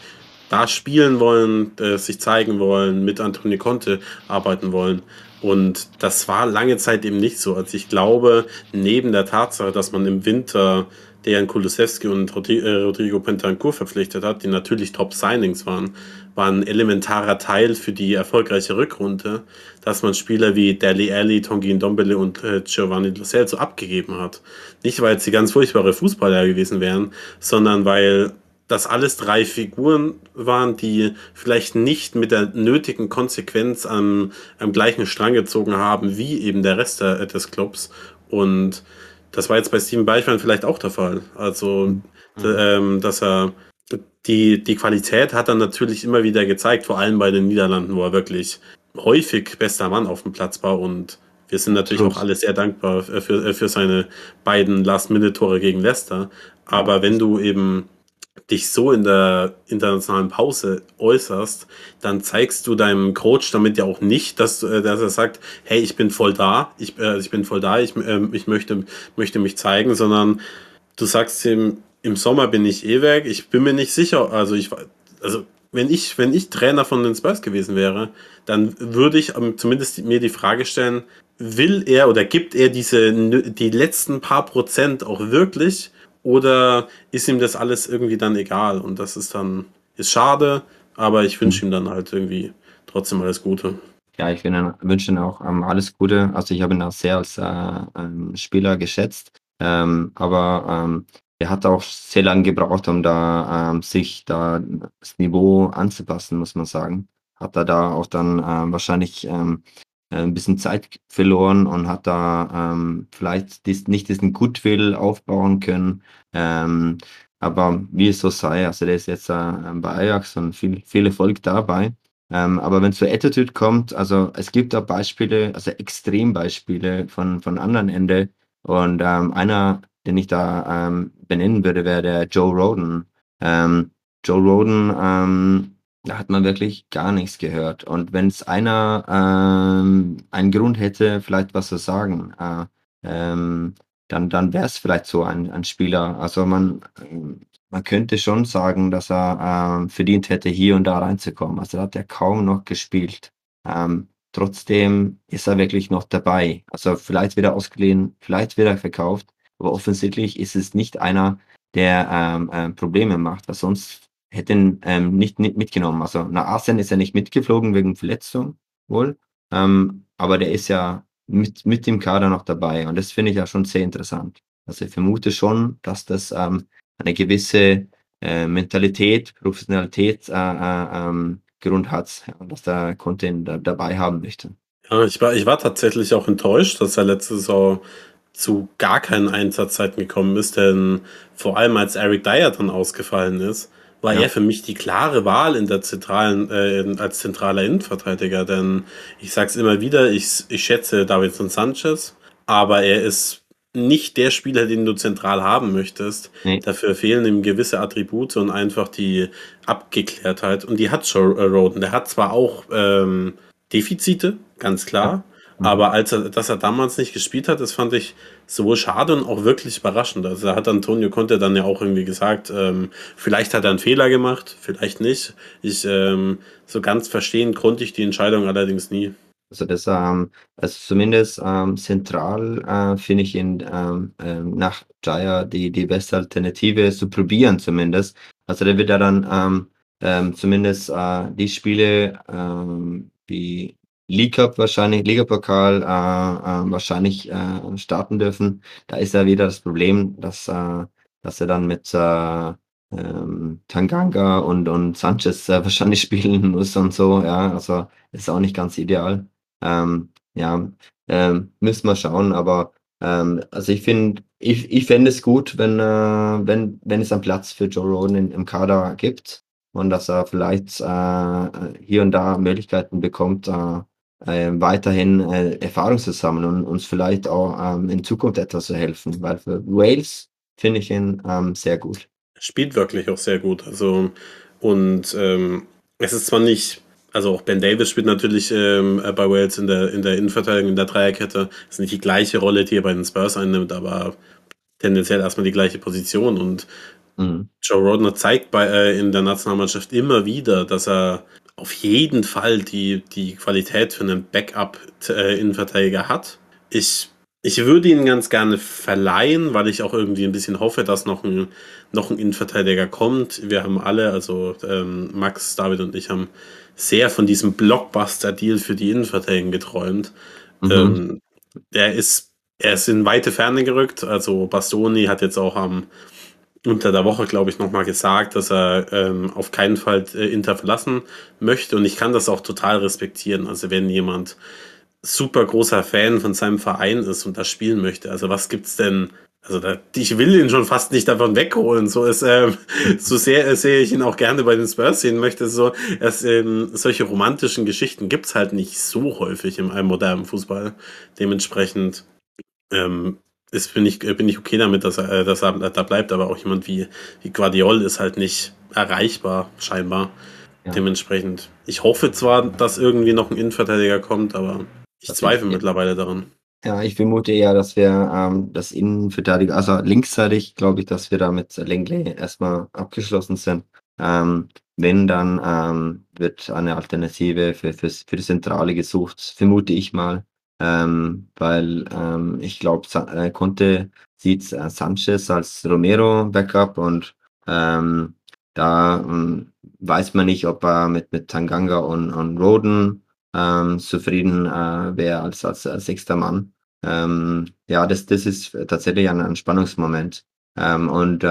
da spielen wollen, äh, sich zeigen wollen, mit Antonio Conte arbeiten wollen. Und das war lange Zeit eben nicht so. Also ich glaube, neben der Tatsache, dass man im Winter Dejan Kulusewski und äh, Rodrigo Pentancur verpflichtet hat, die natürlich Top-Signings waren, war ein elementarer Teil für die erfolgreiche Rückrunde, dass man Spieler wie Deli Alli, Tongin Dombele und äh, Giovanni Lo Celso abgegeben hat. Nicht, weil sie ganz furchtbare Fußballer gewesen wären, sondern weil das alles drei Figuren waren, die vielleicht nicht mit der nötigen Konsequenz am, am gleichen Strang gezogen haben wie eben der Rest der, des Clubs und das war jetzt bei Steven Beichmann vielleicht auch der Fall. Also, mhm. ähm, dass er die, die Qualität hat er natürlich immer wieder gezeigt, vor allem bei den Niederlanden, wo er wirklich häufig bester Mann auf dem Platz war und wir sind natürlich Plus. auch alle sehr dankbar für, für seine beiden Last-Minute-Tore gegen Leicester. Aber wenn du eben dich so in der internationalen Pause äußerst, dann zeigst du deinem Coach damit ja auch nicht, dass, äh, dass er sagt, hey, ich bin voll da, ich, äh, ich bin voll da, ich, äh, ich möchte, möchte mich zeigen, sondern du sagst ihm, im Sommer bin ich eh weg, ich bin mir nicht sicher, also ich, also wenn ich, wenn ich Trainer von den Spurs gewesen wäre, dann würde ich zumindest mir die Frage stellen, will er oder gibt er diese, die letzten paar Prozent auch wirklich oder ist ihm das alles irgendwie dann egal? Und das ist dann, ist schade, aber ich wünsche ihm dann halt irgendwie trotzdem alles Gute. Ja, ich wünsche ihm auch ähm, alles Gute. Also ich habe ihn auch sehr als äh, ähm, Spieler geschätzt. Ähm, aber ähm, er hat auch sehr lange gebraucht, um da ähm, sich da das Niveau anzupassen, muss man sagen. Hat er da auch dann äh, wahrscheinlich ähm, äh, ein bisschen Zeit verloren und hat da ähm, vielleicht dies, nicht diesen Goodwill aufbauen können. Ähm, aber wie es so sei, also der ist jetzt äh, bei Ajax und viel, viel Erfolg dabei. Ähm, aber wenn es zur Attitude kommt, also es gibt da Beispiele, also Extrembeispiele von, von anderen Ende. Und ähm, einer, den ich da ähm, benennen würde, wäre der Joe Roden. Ähm, Joe Roden da hat man wirklich gar nichts gehört. Und wenn es einer ähm, einen Grund hätte, vielleicht was zu sagen, äh, ähm, dann, dann wäre es vielleicht so ein, ein Spieler. Also man, man könnte schon sagen, dass er ähm, verdient hätte, hier und da reinzukommen. Also hat er kaum noch gespielt. Ähm, trotzdem ist er wirklich noch dabei. Also vielleicht wieder ausgeliehen, vielleicht wieder verkauft. Aber offensichtlich ist es nicht einer, der ähm, äh, Probleme macht, weil sonst hätte ihn ähm, nicht, nicht mitgenommen. Also nach Asien ist er nicht mitgeflogen wegen Verletzung wohl, ähm, aber der ist ja mit, mit dem Kader noch dabei und das finde ich ja schon sehr interessant. Also ich vermute schon, dass das ähm, eine gewisse äh, Mentalität, Professionalität äh, äh, ähm, Grund hat, dass der Conte ihn da, dabei haben möchte. Ja, ich war, ich war tatsächlich auch enttäuscht, dass er letzte Saison zu gar keinen Einsatzzeiten gekommen ist, denn vor allem als Eric Dyer dann ausgefallen ist, war ja. er für mich die klare Wahl in der zentralen, äh, als zentraler Innenverteidiger. Denn ich sage es immer wieder, ich, ich schätze Davidson Sanchez, aber er ist nicht der Spieler, den du zentral haben möchtest. Nee. Dafür fehlen ihm gewisse Attribute und einfach die Abgeklärtheit. Und die hat Joe Roden. Der hat zwar auch ähm, Defizite, ganz klar. Ja. Mhm. Aber als er, dass er damals nicht gespielt hat, das fand ich sowohl schade und auch wirklich überraschend. Also da hat Antonio Conte dann ja auch irgendwie gesagt, ähm, vielleicht hat er einen Fehler gemacht, vielleicht nicht. Ich ähm, so ganz verstehen konnte ich die Entscheidung allerdings nie. Also das, ähm, also zumindest ähm, zentral äh, finde ich ihn ähm, äh, nach Jaya die, die beste Alternative zu probieren zumindest. Also der wird ja dann ähm, ähm, zumindest äh, die Spiele, ähm, die League Cup wahrscheinlich, Liga-Pokal äh, äh, wahrscheinlich äh, starten dürfen. Da ist ja wieder das Problem, dass, äh, dass er dann mit äh, ähm, Tanganga und, und Sanchez äh, wahrscheinlich spielen muss und so. Ja, also ist auch nicht ganz ideal. Ähm, ja, ähm, müssen wir schauen, aber ähm, also ich finde, ich, ich fände es gut, wenn, äh, wenn, wenn es einen Platz für Joe Roden im Kader gibt und dass er vielleicht äh, hier und da Möglichkeiten bekommt, äh, äh, weiterhin äh, Erfahrung zu sammeln und uns vielleicht auch ähm, in Zukunft etwas zu helfen, weil für Wales finde ich ihn ähm, sehr gut. Spielt wirklich auch sehr gut. Also, und ähm, es ist zwar nicht, also auch Ben Davis spielt natürlich ähm, bei Wales in der, in der Innenverteidigung, in der Dreierkette. Das ist nicht die gleiche Rolle, die er bei den Spurs einnimmt, aber tendenziell erstmal die gleiche Position. Und mhm. Joe Rodner zeigt bei, äh, in der Nationalmannschaft immer wieder, dass er auf jeden Fall die, die Qualität für einen Backup-Innenverteidiger äh, hat. Ich, ich würde ihn ganz gerne verleihen, weil ich auch irgendwie ein bisschen hoffe, dass noch ein, noch ein Innenverteidiger kommt. Wir haben alle, also ähm, Max, David und ich haben sehr von diesem Blockbuster-Deal für die Innenverteidigung geträumt. Mhm. Ähm, der ist, er ist in weite Ferne gerückt. Also Bastoni hat jetzt auch am unter der Woche, glaube ich, nochmal gesagt, dass er ähm, auf keinen Fall äh, Inter verlassen möchte. Und ich kann das auch total respektieren. Also wenn jemand super großer Fan von seinem Verein ist und das spielen möchte, also was gibt's denn? Also da, ich will ihn schon fast nicht davon wegholen. So ist ähm, so sehr äh, sehe ich ihn auch gerne bei den Spurs sehen möchte. So, dass, ähm, solche romantischen Geschichten gibt's halt nicht so häufig im modernen Fußball. Dementsprechend ähm, ist, bin, ich, bin ich okay damit, dass er, dass er da bleibt, aber auch jemand wie, wie Guardiol ist halt nicht erreichbar, scheinbar. Ja. Dementsprechend. Ich hoffe zwar, dass irgendwie noch ein Innenverteidiger kommt, aber ich das zweifle mittlerweile daran. Ja, ich vermute eher, dass wir ähm, das Innenverteidiger, also linksseitig, glaube ich, dass wir da mit Lenglet erstmal abgeschlossen sind. Ähm, wenn, dann ähm, wird eine Alternative für, für, für die Zentrale gesucht, vermute ich mal. Ähm, weil ähm, ich glaube, äh, Conte sieht äh, Sanchez als Romero-Backup und ähm, da ähm, weiß man nicht, ob er mit, mit Tanganga und, und Roden ähm, zufrieden äh, wäre als, als, als sechster Mann. Ähm, ja, das, das ist tatsächlich ein, ein Spannungsmoment. Und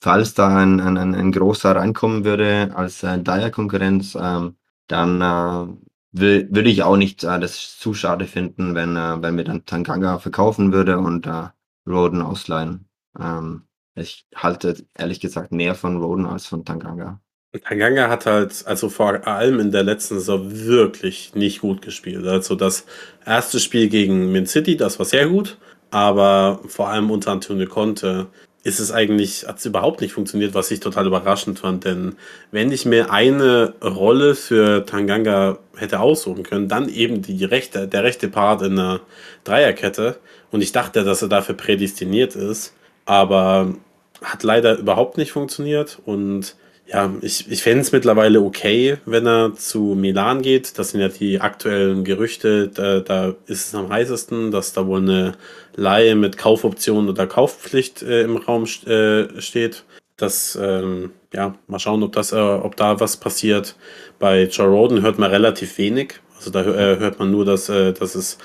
falls da ein, ein, ein großer reinkommen würde als äh, Dyer-Konkurrenz, dann äh, will, würde ich auch nicht äh, das zu schade finden, wenn, äh, wenn wir dann Tanganga verkaufen würde und äh, Roden ausleihen. Ähm, ich halte ehrlich gesagt mehr von Roden als von Tanganga. Tanganga hat halt, also vor allem in der letzten Saison wirklich nicht gut gespielt. Also das erste Spiel gegen Min City, das war sehr gut, aber vor allem unter Antonio Conte ist es eigentlich, hat es überhaupt nicht funktioniert, was ich total überraschend fand. Denn wenn ich mir eine Rolle für Tanganga hätte aussuchen können, dann eben die rechte, der rechte Part in der Dreierkette. Und ich dachte, dass er dafür prädestiniert ist, aber hat leider überhaupt nicht funktioniert. Und ja, ich, ich fände es mittlerweile okay, wenn er zu Milan geht. Das sind ja die aktuellen Gerüchte. Da, da ist es am heißesten, dass da wohl eine Laie mit Kaufoption oder Kaufpflicht äh, im Raum äh, steht. Das, ähm, ja, mal schauen, ob, das, äh, ob da was passiert. Bei Joe Roden hört man relativ wenig. Also da äh, hört man nur, dass, äh, dass, es,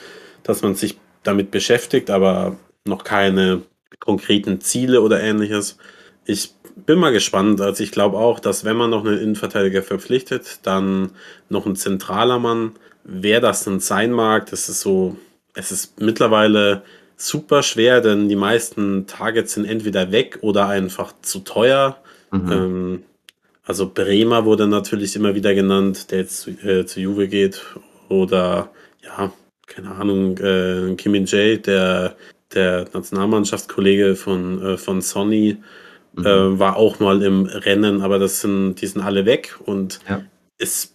dass man sich damit beschäftigt, aber noch keine konkreten Ziele oder ähnliches. Ich bin mal gespannt. Also ich glaube auch, dass wenn man noch einen Innenverteidiger verpflichtet, dann noch ein zentraler Mann. Wer das denn sein mag, das ist so, es ist mittlerweile super schwer, denn die meisten Targets sind entweder weg oder einfach zu teuer. Mhm. Ähm, also Bremer wurde natürlich immer wieder genannt, der jetzt zu, äh, zu Juve geht. Oder ja, keine Ahnung, äh, Kim Min Jae, der, der Nationalmannschaftskollege von, äh, von Sonny, Mhm. Äh, war auch mal im Rennen, aber das sind, die sind alle weg und ja. es,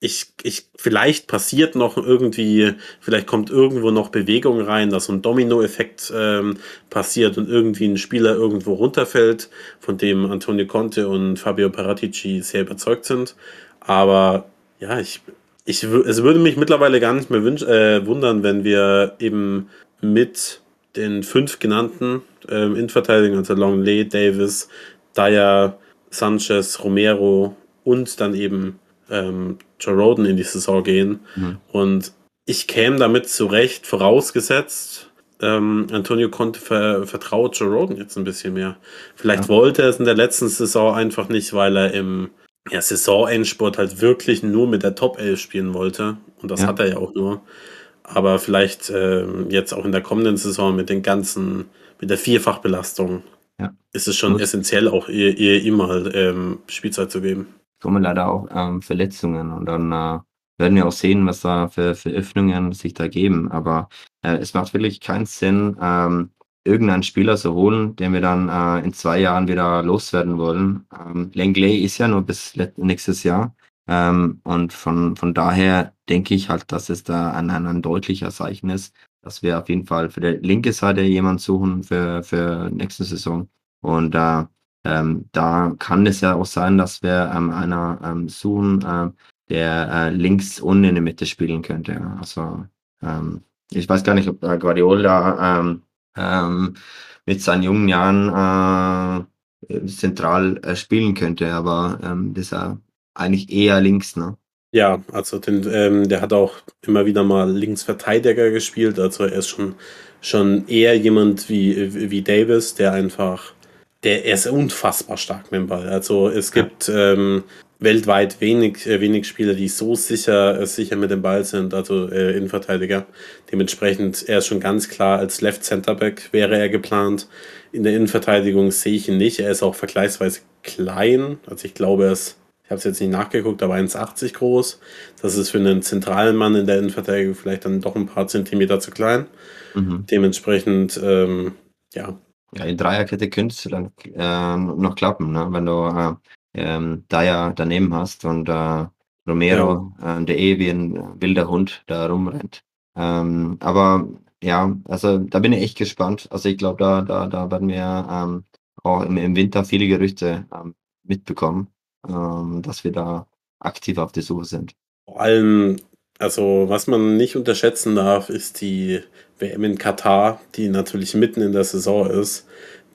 ich, ich, vielleicht passiert noch irgendwie, vielleicht kommt irgendwo noch Bewegung rein, dass so ein Domino-Effekt ähm, passiert und irgendwie ein Spieler irgendwo runterfällt, von dem Antonio Conte und Fabio Paratici sehr überzeugt sind. Aber ja, ich, ich, es würde mich mittlerweile gar nicht mehr wünsch, äh, wundern, wenn wir eben mit den fünf genannten ähm, Innenverteidigern, also Longley, Davis, Dyer, Sanchez, Romero und dann eben ähm, Joe Roden in die Saison gehen. Mhm. Und ich käme damit zurecht, vorausgesetzt, ähm, Antonio Conte ver vertraut Joe Roden jetzt ein bisschen mehr. Vielleicht ja. wollte er es in der letzten Saison einfach nicht, weil er im ja, Saisonendsport halt wirklich nur mit der Top 11 spielen wollte. Und das ja. hat er ja auch nur. Aber vielleicht ähm, jetzt auch in der kommenden Saison mit den ganzen, mit der Vierfachbelastung ja. ist es schon Gut. essentiell, auch ihr, ihr ihm mal ähm, Spielzeit zu geben. Kommen leider auch ähm, Verletzungen und dann äh, werden wir auch sehen, was da für, für Öffnungen sich da geben. Aber äh, es macht wirklich keinen Sinn, ähm, irgendeinen Spieler zu holen, den wir dann äh, in zwei Jahren wieder loswerden wollen. Ähm, Langley ist ja nur bis nächstes Jahr. Ähm, und von, von daher denke ich halt, dass es da ein, ein, deutlicher Zeichen ist, dass wir auf jeden Fall für die linke Seite jemanden suchen für, für nächste Saison. Und äh, ähm, da kann es ja auch sein, dass wir ähm, einer ähm, suchen, äh, der äh, links und in der Mitte spielen könnte. Also ähm, ich weiß gar nicht, ob äh, Guardiola ähm, ähm, mit seinen jungen Jahren äh, zentral äh, spielen könnte, aber das ist ja eigentlich eher links, ne? Ja, also den, ähm, der hat auch immer wieder mal Linksverteidiger gespielt. Also er ist schon, schon eher jemand wie, wie Davis, der einfach, der er ist unfassbar stark mit dem Ball. Also es gibt ähm, weltweit wenig, äh, wenig Spieler, die so sicher, äh, sicher mit dem Ball sind, also äh, Innenverteidiger. Dementsprechend, er ist schon ganz klar als Left Center Back wäre er geplant. In der Innenverteidigung sehe ich ihn nicht. Er ist auch vergleichsweise klein. Also ich glaube, er ist Ich habe es jetzt nicht nachgeguckt, aber 1,80 groß. Das ist für einen zentralen Mann in der Innenverteidigung vielleicht dann doch ein paar Zentimeter zu klein. Mhm. Dementsprechend, ähm, ja. Ja, in Dreierkette könnte es dann äh, noch klappen, ne? wenn du äh, ähm, Dyer daneben hast und äh, Romero, ja. äh, der eh wie ein wilder Hund da rumrennt. Ähm, aber ja, also da bin ich echt gespannt. Also ich glaube, da, da, da werden wir ähm, auch im, im Winter viele Gerüchte ähm, mitbekommen, ähm, dass wir da aktiv auf der Suche sind. Vor allem, also was man nicht unterschätzen darf, ist die WM in Katar, die natürlich mitten in der Saison ist.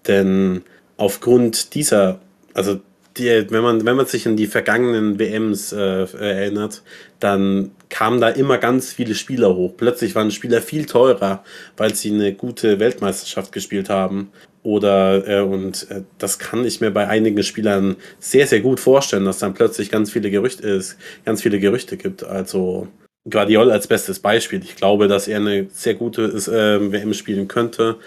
Denn aufgrund dieser, also die, wenn, man, wenn man sich an die vergangenen WMs äh, erinnert, dann kamen da immer ganz viele Spieler hoch. Plötzlich waren Spieler viel teurer, weil sie eine gute Weltmeisterschaft gespielt haben. Oder äh, und äh, das kann ich mir bei einigen Spielern sehr, sehr gut vorstellen, dass dann plötzlich ganz viele Gerüchte ist, ganz viele Gerüchte gibt. Also Guardiol als bestes Beispiel. Ich glaube, dass er eine sehr gute äh, WM spielen könnte.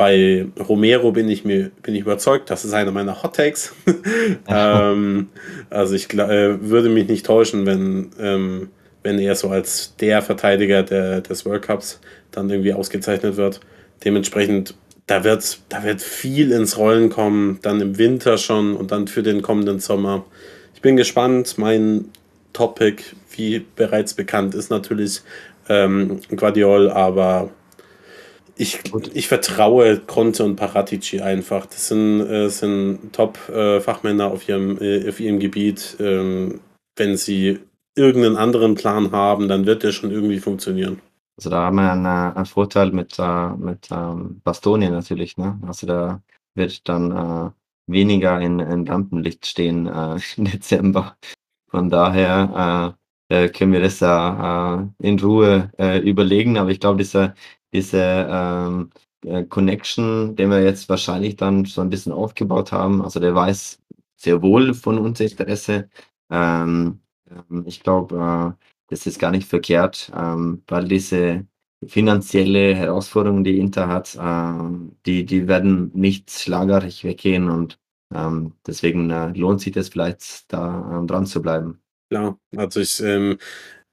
Bei Romero bin ich mir bin ich überzeugt, das ist einer meiner Hot Takes. ähm, also ich äh, würde mich nicht täuschen, wenn, ähm, wenn er so als der Verteidiger der, des World Cups dann irgendwie ausgezeichnet wird. Dementsprechend, da wird, da wird viel ins Rollen kommen, dann im Winter schon und dann für den kommenden Sommer. Ich bin gespannt. Mein Topic, wie bereits bekannt, ist natürlich ähm, Guardiol, aber ich, ich vertraue Conte und Paratici einfach. Das sind, äh, sind Top-Fachmänner äh, auf, ihrem, äh, auf ihrem Gebiet. Ähm, wenn sie irgendeinen anderen Plan haben, dann wird der schon irgendwie funktionieren. Also da haben wir einen, äh, einen Vorteil mit, äh, mit ähm, Bastoni natürlich. Ne? Also da wird dann äh, weniger in, in Rampenlicht stehen äh, im Dezember. Von daher äh, können wir das äh, in Ruhe überlegen. Aber ich glaube, dieser diese ähm, äh, Connection, den wir jetzt wahrscheinlich dann so ein bisschen aufgebaut haben. Also der weiß sehr wohl von uns Interesse. Ähm, ähm, ich glaube, äh, das ist gar nicht verkehrt, ähm, weil diese finanzielle Herausforderungen, die Inter hat, äh, die, die werden nicht schlagartig weggehen und ähm, deswegen äh, lohnt sich das vielleicht da ähm, dran zu bleiben. Ja, also ich ähm,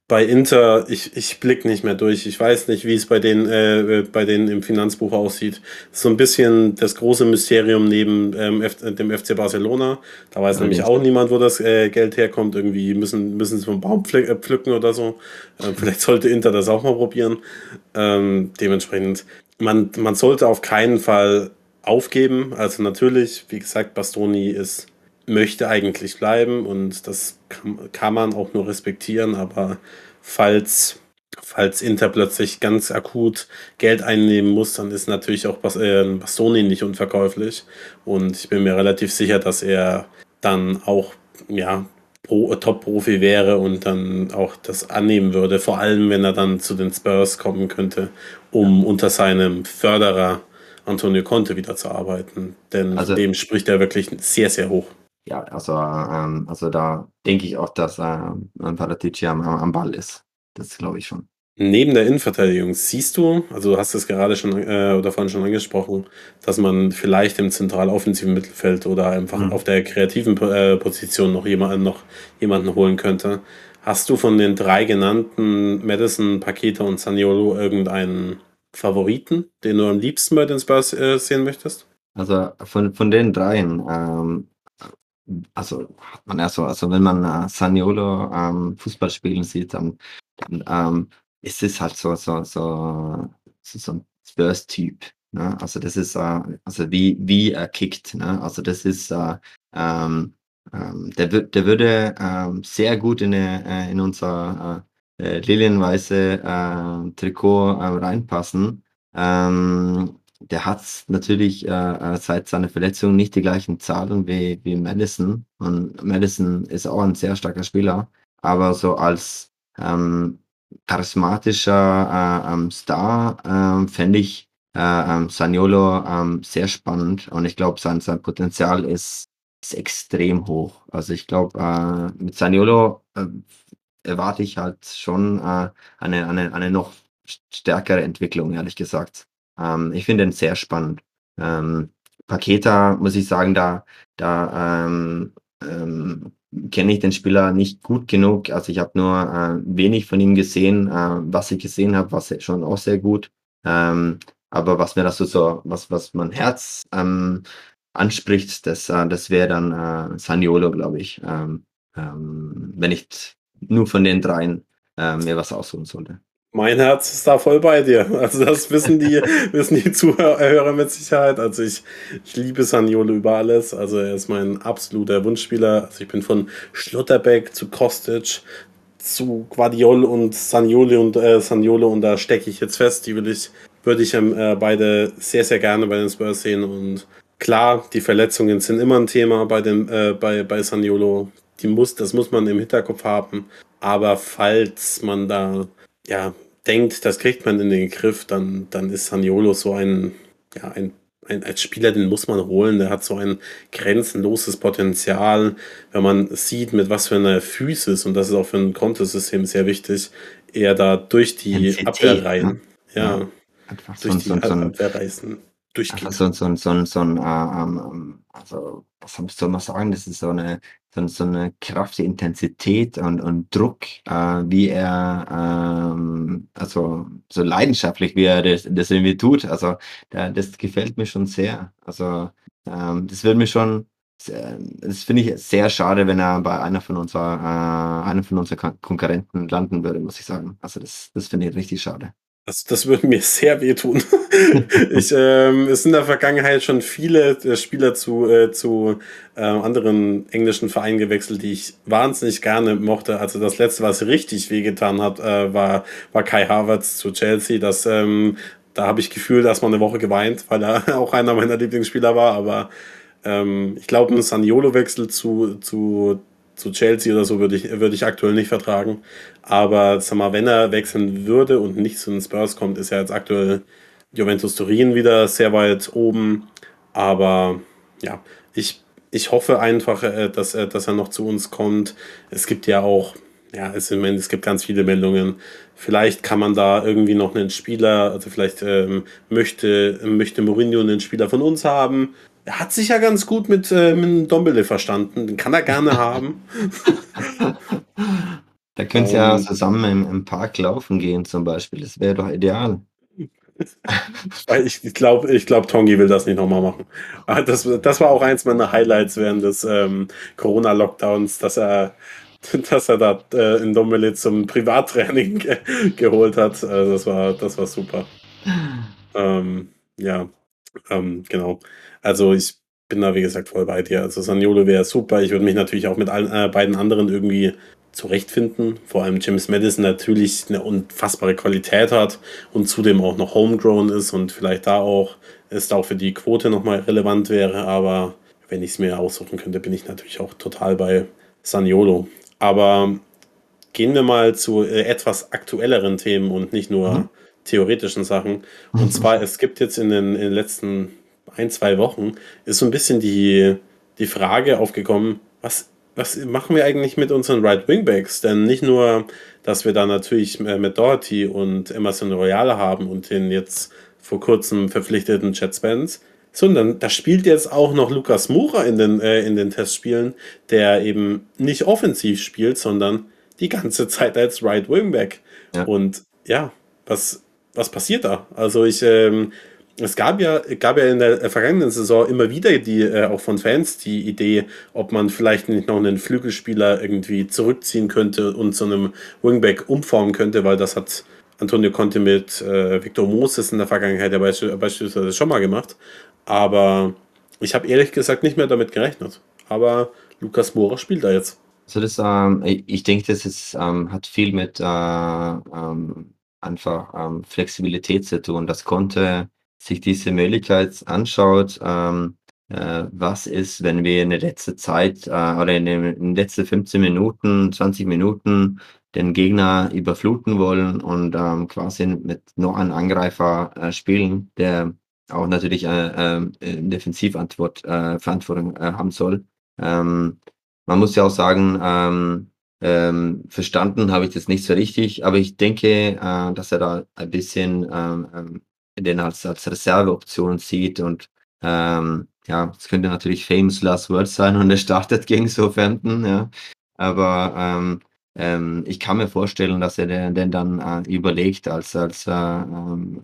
bei Inter, ich, ich blick nicht mehr durch. Ich weiß nicht, wie es bei denen, äh, bei denen im Finanzbuch aussieht. So ein bisschen das große Mysterium neben ähm, F dem FC Barcelona. Da weiß ja, nämlich auch niemand, wo das äh, Geld herkommt. Irgendwie müssen, müssen sie vom Baum äh, pflücken oder so. Ähm, vielleicht sollte Inter das auch mal probieren. Ähm, dementsprechend, man, man sollte auf keinen Fall aufgeben. Also natürlich, wie gesagt, Bastoni ist möchte eigentlich bleiben und das kann, kann man auch nur respektieren, aber falls, falls Inter plötzlich ganz akut Geld einnehmen muss, dann ist natürlich auch äh, Bastoni nicht unverkäuflich und ich bin mir relativ sicher, dass er dann auch ja, Pro, Top-Profi wäre und dann auch das annehmen würde, vor allem wenn er dann zu den Spurs kommen könnte, um unter seinem Förderer Antonio Conte wieder zu arbeiten. Denn also, dem spricht er wirklich sehr, sehr hoch ja, also, ähm, also da denke ich auch, dass ähm, Paratici am, am Ball ist. Das glaube ich schon. Neben der Innenverteidigung siehst du, also du hast es gerade schon äh, oder vorhin schon angesprochen, dass man vielleicht im zentral-offensiven Mittelfeld oder einfach mhm. auf der kreativen äh, Position noch jemanden, noch jemanden holen könnte. Hast du von den drei genannten Madison, Paketa und Saniolo irgendeinen Favoriten, den du am liebsten bei den Spurs äh, sehen möchtest? Also von, von den dreien, ähm, also hat man ja so, also wenn man äh, Saniolo ähm, Fußball spielen sieht, dann, dann ähm, ist es halt so, so, so, so, so ein Spurs-Typ. Ne? Also das ist, äh, also wie, wie er kickt. Ne? Also das ist, äh, ähm, ähm, der, der würde ähm, sehr gut in, äh, in unser äh, äh lilienweiße Trikot reinpassen. Ähm, der hat natürlich äh, äh, seit seiner Verletzung nicht die gleichen Zahlen wie, wie Madison. Und Madison ist auch ein sehr starker Spieler, aber so als ähm, charismatischer äh, ähm, Star ähm, fände ich äh, ähm, Saniolo ähm, sehr spannend und ich glaube, sein, sein Potenzial ist, ist extrem hoch. Also ich glaube, äh, mit Saniolo äh, erwarte ich halt schon eine, eine, eine noch stärkere Entwicklung, ehrlich gesagt. Ähm, ich finde den sehr spannend. Ähm, Paketa, muss ich sagen, da, da ähm, ähm, kenne ich den Spieler nicht gut genug. Also ich habe nur äh, wenig von ihm gesehen. Äh, was ich gesehen habe, war schon auch sehr gut. Ähm, aber was mir das so, so was, was mein Herz ähm, anspricht, das, äh, das wäre dann äh, Saniolo, glaube ich. Ähm, ähm, wenn ich nur von den dreien äh, mir was aussuchen sollte. Mein Herz ist da voll bei dir. Also das wissen die, wissen die Zuhörer mit Sicherheit. Also ich, ich liebe Saniolo über alles. Also er ist mein absoluter Wunschspieler. Also ich bin von Schlotterbeck zu Kostic zu Guardiol und Saniolo und äh, Saniolo und da stecke ich jetzt fest. Die will ich, würde ich ähm, äh, beide sehr, sehr gerne bei den Spurs sehen. Und klar, die Verletzungen sind immer ein Thema bei dem, äh, bei, bei Saniolo. Die muss, das muss man im Hinterkopf haben. Aber falls man da ja, denkt, das kriegt man in den Griff, dann, dann ist Saniolo so ein, ja, ein, ein, als Spieler, den muss man holen. Der hat so ein grenzenloses Potenzial. Wenn man sieht, mit was für einer Physis, und das ist auch für ein Kontosystem sehr wichtig, er da durch die NCT, Abwehrreihen, ne? ja, Ja. Durch die so, so, so, ein- Abwehrreihen durchgeht. einfach so, so, so, so ein, äh, ähm, also, was soll man sagen, das ist so eine, so, so eine Kraft, die Intensität und, und Druck, äh, wie er, ähm, also so leidenschaftlich, wie er das, das irgendwie tut. Also, da, das gefällt mir schon sehr. Also, ähm, das würde mir schon, das finde ich sehr schade, wenn er bei einer von unserer, äh, einer von unseren Kon- Konkurrenten landen würde, muss ich sagen. Also, das, das finde ich richtig schade. Das, das würde mir sehr wehtun. ich, ähm, es sind in der Vergangenheit schon viele äh, Spieler zu, äh, zu äh, anderen englischen Vereinen gewechselt, die ich wahnsinnig gerne mochte. Also das letzte, was richtig wehgetan hat, äh, war, war Kai Havertz zu Chelsea. Das, ähm, da habe ich gefühlt erstmal eine Woche geweint, weil er auch einer meiner Lieblingsspieler war. Aber ähm, ich glaube, ein Saniolo-Wechsel zu, zu, zu Chelsea oder so würde ich, würde ich aktuell nicht vertragen. Aber sag mal, wenn er wechseln würde und nicht zu den Spurs kommt, ist ja jetzt aktuell Juventus Turin wieder sehr weit oben. Aber ja, ich, ich hoffe einfach, äh, dass, er- dass er noch zu uns kommt. Es gibt ja auch, ja, es, es gibt ganz viele Meldungen. Vielleicht kann man da irgendwie noch einen Spieler, also vielleicht ähm, möchte, möchte Mourinho einen Spieler von uns haben. Er hat sich ja ganz gut mit, äh, mit Dombele verstanden. Den kann er gerne haben. Da könnt ihr ja zusammen im, im Park laufen gehen zum Beispiel. Das wäre doch ideal. Ich glaube, ich glaub, Tongi will das nicht nochmal machen. Aber das, das war auch eins meiner Highlights während des ähm, Corona-Lockdowns, dass er, dass er da äh, in Dombele zum Privattraining ge geholt hat. Also das war, das war super. Ähm, ja, ähm, genau. Also ich bin da, wie gesagt, voll bei dir. Also Saniolo wäre super. Ich würde mich natürlich auch mit allen äh, beiden anderen irgendwie zurechtfinden. Vor allem James Madison natürlich eine unfassbare Qualität hat und zudem auch noch homegrown ist und vielleicht da auch es auch für die Quote nochmal relevant wäre. Aber wenn ich es mir aussuchen könnte, bin ich natürlich auch total bei Saniolo. Aber gehen wir mal zu äh, etwas aktuelleren Themen und nicht nur Mhm. theoretischen Sachen. Und zwar, es gibt jetzt in den, in den letzten ein, zwei Wochen, ist so ein bisschen die, die Frage aufgekommen, was, was machen wir eigentlich mit unseren Right Wingbacks? Denn nicht nur, dass wir da natürlich äh, mit Doherty und Emerson Royale haben und den jetzt vor kurzem verpflichteten Chad Spence, sondern da spielt jetzt auch noch Lukas Moura in den, äh, in den Testspielen, der eben nicht offensiv spielt, sondern die ganze Zeit als Right Wingback. Ja. Und ja, was, was passiert da? Also ich, ähm, es gab ja, gab ja in der vergangenen Saison immer wieder die, äh, auch von Fans, die Idee, ob man vielleicht nicht noch einen Flügelspieler irgendwie zurückziehen könnte und zu einem Wingback umformen könnte, weil das hat Antonio Conte mit äh, Victor Moses in der Vergangenheit ja beispielsweise schon mal gemacht. Aber ich habe ehrlich gesagt nicht mehr damit gerechnet. Aber Lukas Moura spielt da jetzt. Also das, ähm, ich denke, das ist, ähm, hat viel mit äh, ähm, einfach ähm, Flexibilität zu tun, dass Conte sich diese Möglichkeit anschaut, ähm, äh, was ist, wenn wir in der letzten Zeit äh, oder in den, letzten 15 Minuten, 20 Minuten den Gegner überfluten wollen und ähm, quasi mit noch einem Angreifer äh, spielen, der auch natürlich äh, äh, Defensivantwort äh, Verantwortung äh, haben soll. Ähm, man muss ja auch sagen, ähm, ähm, verstanden habe ich das nicht so richtig, aber ich denke, äh, dass er da ein bisschen ähm, ähm, den als, als Reserveoption sieht und Ähm, ja, es könnte natürlich famous last words sein und er startet gegen Southampton, ja. Aber ähm, ähm, ich kann mir vorstellen, dass er den, den dann äh, überlegt als, als äh, ähm,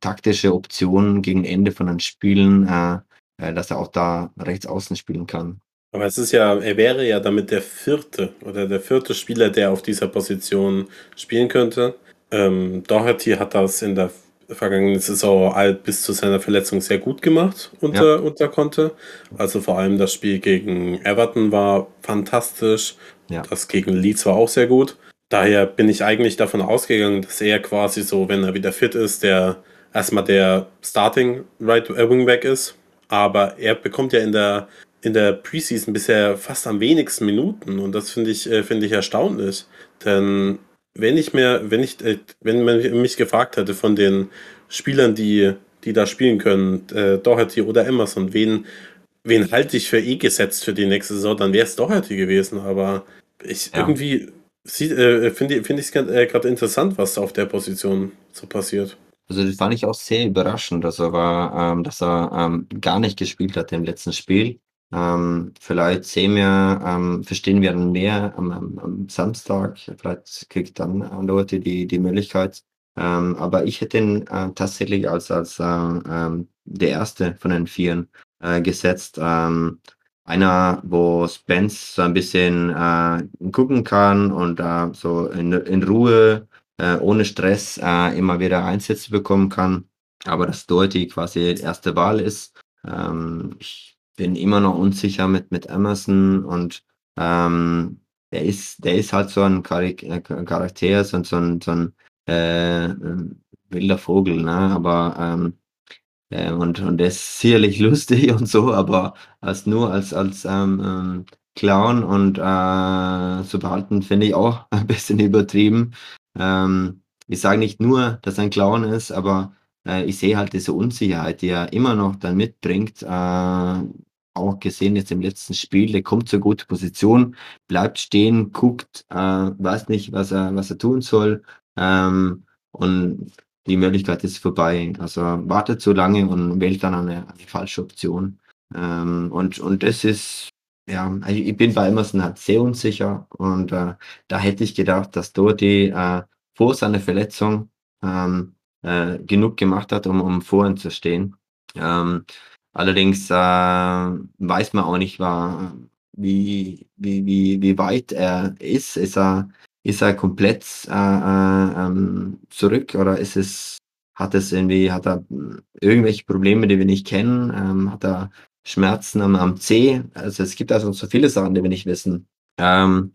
taktische Option gegen Ende von den Spielen, äh, äh, dass er auch da rechts außen spielen kann. Aber es ist ja, er wäre ja damit der vierte oder der vierte Spieler, der auf dieser Position spielen könnte. Ähm, Doherty hat das in der vergangenen Saison bis zu seiner Verletzung sehr gut gemacht unter, ja. unter Conte. Also vor allem das Spiel gegen Everton war fantastisch. Ja. Das gegen Leeds war auch sehr gut. Daher bin ich eigentlich davon ausgegangen, dass er quasi so, wenn er wieder fit ist, der erstmal der Starting Right Wingback ist. Aber er bekommt ja in der in der Preseason bisher fast am wenigsten Minuten und das finde ich, äh, finde ich erstaunlich. Denn wenn ich mir, wenn ich, äh, wenn man mich gefragt hätte von den Spielern, die, die da spielen können, äh, Doherty oder Emerson, wen, wen halte ich für eh gesetzt für die nächste Saison, dann wäre es Doherty gewesen. Aber ich ja. irgendwie äh, finde find ich es gerade interessant, was auf der Position so passiert. Also das fand ich auch sehr überraschend, dass er, war, ähm, dass er ähm, gar nicht gespielt hat im letzten Spiel. Ähm, vielleicht sehen wir, ähm, verstehen wir dann mehr am, am, am Samstag. Vielleicht kriegt dann Leute die, die Möglichkeit. Ähm, aber ich hätte ihn äh, tatsächlich als, als äh, ähm, der erste von den Vieren äh, gesetzt. Ähm, einer, wo Spence so ein bisschen äh, gucken kann und äh, so in, in Ruhe, ohne Stress immer wieder Einsätze bekommen kann. Aber dass Doherty quasi erste Wahl ist. Ähm, ich bin immer noch unsicher mit, mit Emerson und ähm, der ist, der ist halt so ein äh, Charakter, so, so ein, so ein äh, wilder Vogel, ne? Aber ähm, äh, und, und der ist sicherlich lustig und so, aber als nur als, als ähm, ähm, Clown und äh, zu behalten, finde ich auch ein bisschen übertrieben. Ähm, ich sage nicht nur, dass er ein Clown ist, aber äh, ich sehe halt diese Unsicherheit, die er immer noch dann mitbringt. Äh, auch gesehen jetzt im letzten Spiel, der kommt zur guten Position, bleibt stehen, guckt, äh, weiß nicht, was er, was er tun soll. Ähm, und die Möglichkeit ist vorbei. Also wartet so lange und wählt dann eine, eine falsche Option. Ähm, und, und das ist, ja, also ich bin bei Emerson halt sehr unsicher und äh, da hätte ich gedacht, dass Doherty äh, vor seiner Verletzung ähm, äh, genug gemacht hat, um, um vor ihm zu stehen. Ähm, allerdings äh, weiß man auch nicht, war, wie, wie, wie, wie weit er ist. Ist er, ist er komplett äh, äh, ähm, zurück oder ist es, hat es irgendwie, hat er irgendwelche Probleme, die wir nicht kennen? Ähm, hat er Schmerzen am, am C? Also es gibt also so viele Sachen, die wir nicht wissen. Ähm,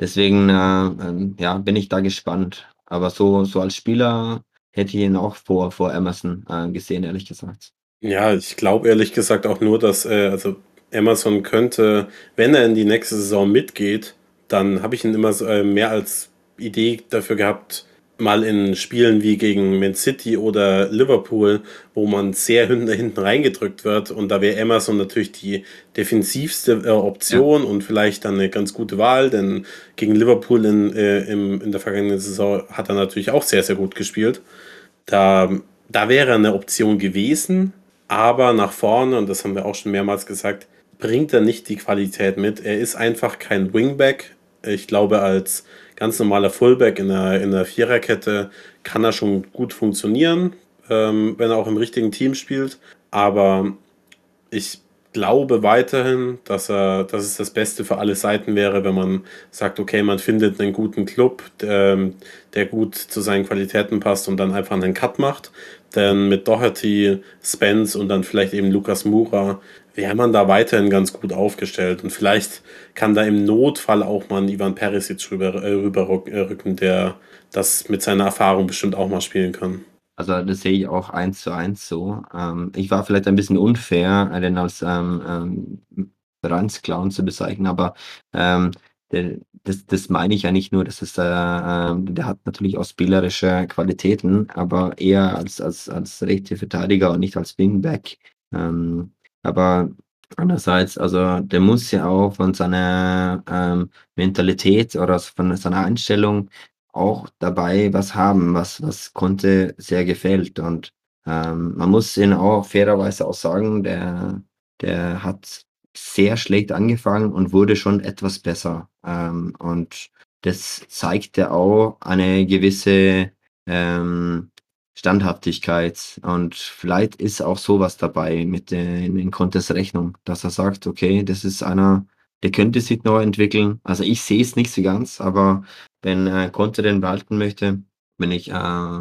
deswegen äh, ähm, ja, bin ich da gespannt. Aber so, so als Spieler hätte ich ihn auch vor, vor Emerson äh, gesehen, ehrlich gesagt. Ja, ich glaube ehrlich gesagt auch nur, dass äh, also Emerson könnte, wenn er in die nächste Saison mitgeht, dann habe ich ihn immer so, äh, mehr als Idee dafür gehabt, mal in Spielen wie gegen Man City oder Liverpool, wo man sehr hinten, hinten reingedrückt wird und da wäre Emerson natürlich die defensivste äh, Option ja. und vielleicht dann eine ganz gute Wahl, denn gegen Liverpool in, äh, im, in der vergangenen Saison hat er natürlich auch sehr, sehr gut gespielt. Da, da wäre eine Option gewesen, aber nach vorne, und das haben wir auch schon mehrmals gesagt, bringt er nicht die Qualität mit. Er ist einfach kein Wingback. Ich glaube, als ganz normaler Fullback in der, in der Viererkette kann er schon gut funktionieren, ähm, wenn er auch im richtigen Team spielt. Aber ich glaube weiterhin, dass, er, dass es das Beste für alle Seiten wäre, wenn man sagt, okay, man findet einen guten Club, der, der gut zu seinen Qualitäten passt und dann einfach einen Cut macht. Denn mit Doherty, Spence und dann vielleicht eben Lukas Mura wäre man da weiterhin ganz gut aufgestellt. Und vielleicht kann da im Notfall auch mal ein Ivan Perisic rüber, äh, rüberrücken, der das mit seiner Erfahrung bestimmt auch mal spielen kann. Also das sehe ich auch eins zu eins so. Ähm, ich war vielleicht ein bisschen unfair, den als ähm, ähm, Ranzclown zu bezeichnen, aber ähm, das, das meine ich ja nicht nur, das ist, äh, äh, der hat natürlich auch spielerische Qualitäten, aber eher als, als, als rechte Verteidiger und nicht als Wingback. Ähm, aber andererseits, also der muss ja auch von seiner ähm, Mentalität oder von seiner Einstellung auch dabei was haben, was, was Conte sehr gefällt. Und Ähm, man muss ihn auch fairerweise auch sagen, der, der hat sehr schlecht angefangen und wurde schon etwas besser. Ähm, und das zeigte auch eine gewisse ähm, Standhaftigkeit. Und vielleicht ist auch sowas dabei mit den, in Contes Rechnung, dass er sagt, okay, das ist einer, der könnte sich noch entwickeln. Also ich sehe es nicht so ganz, aber wenn äh, Conte den behalten möchte, bin ich, äh,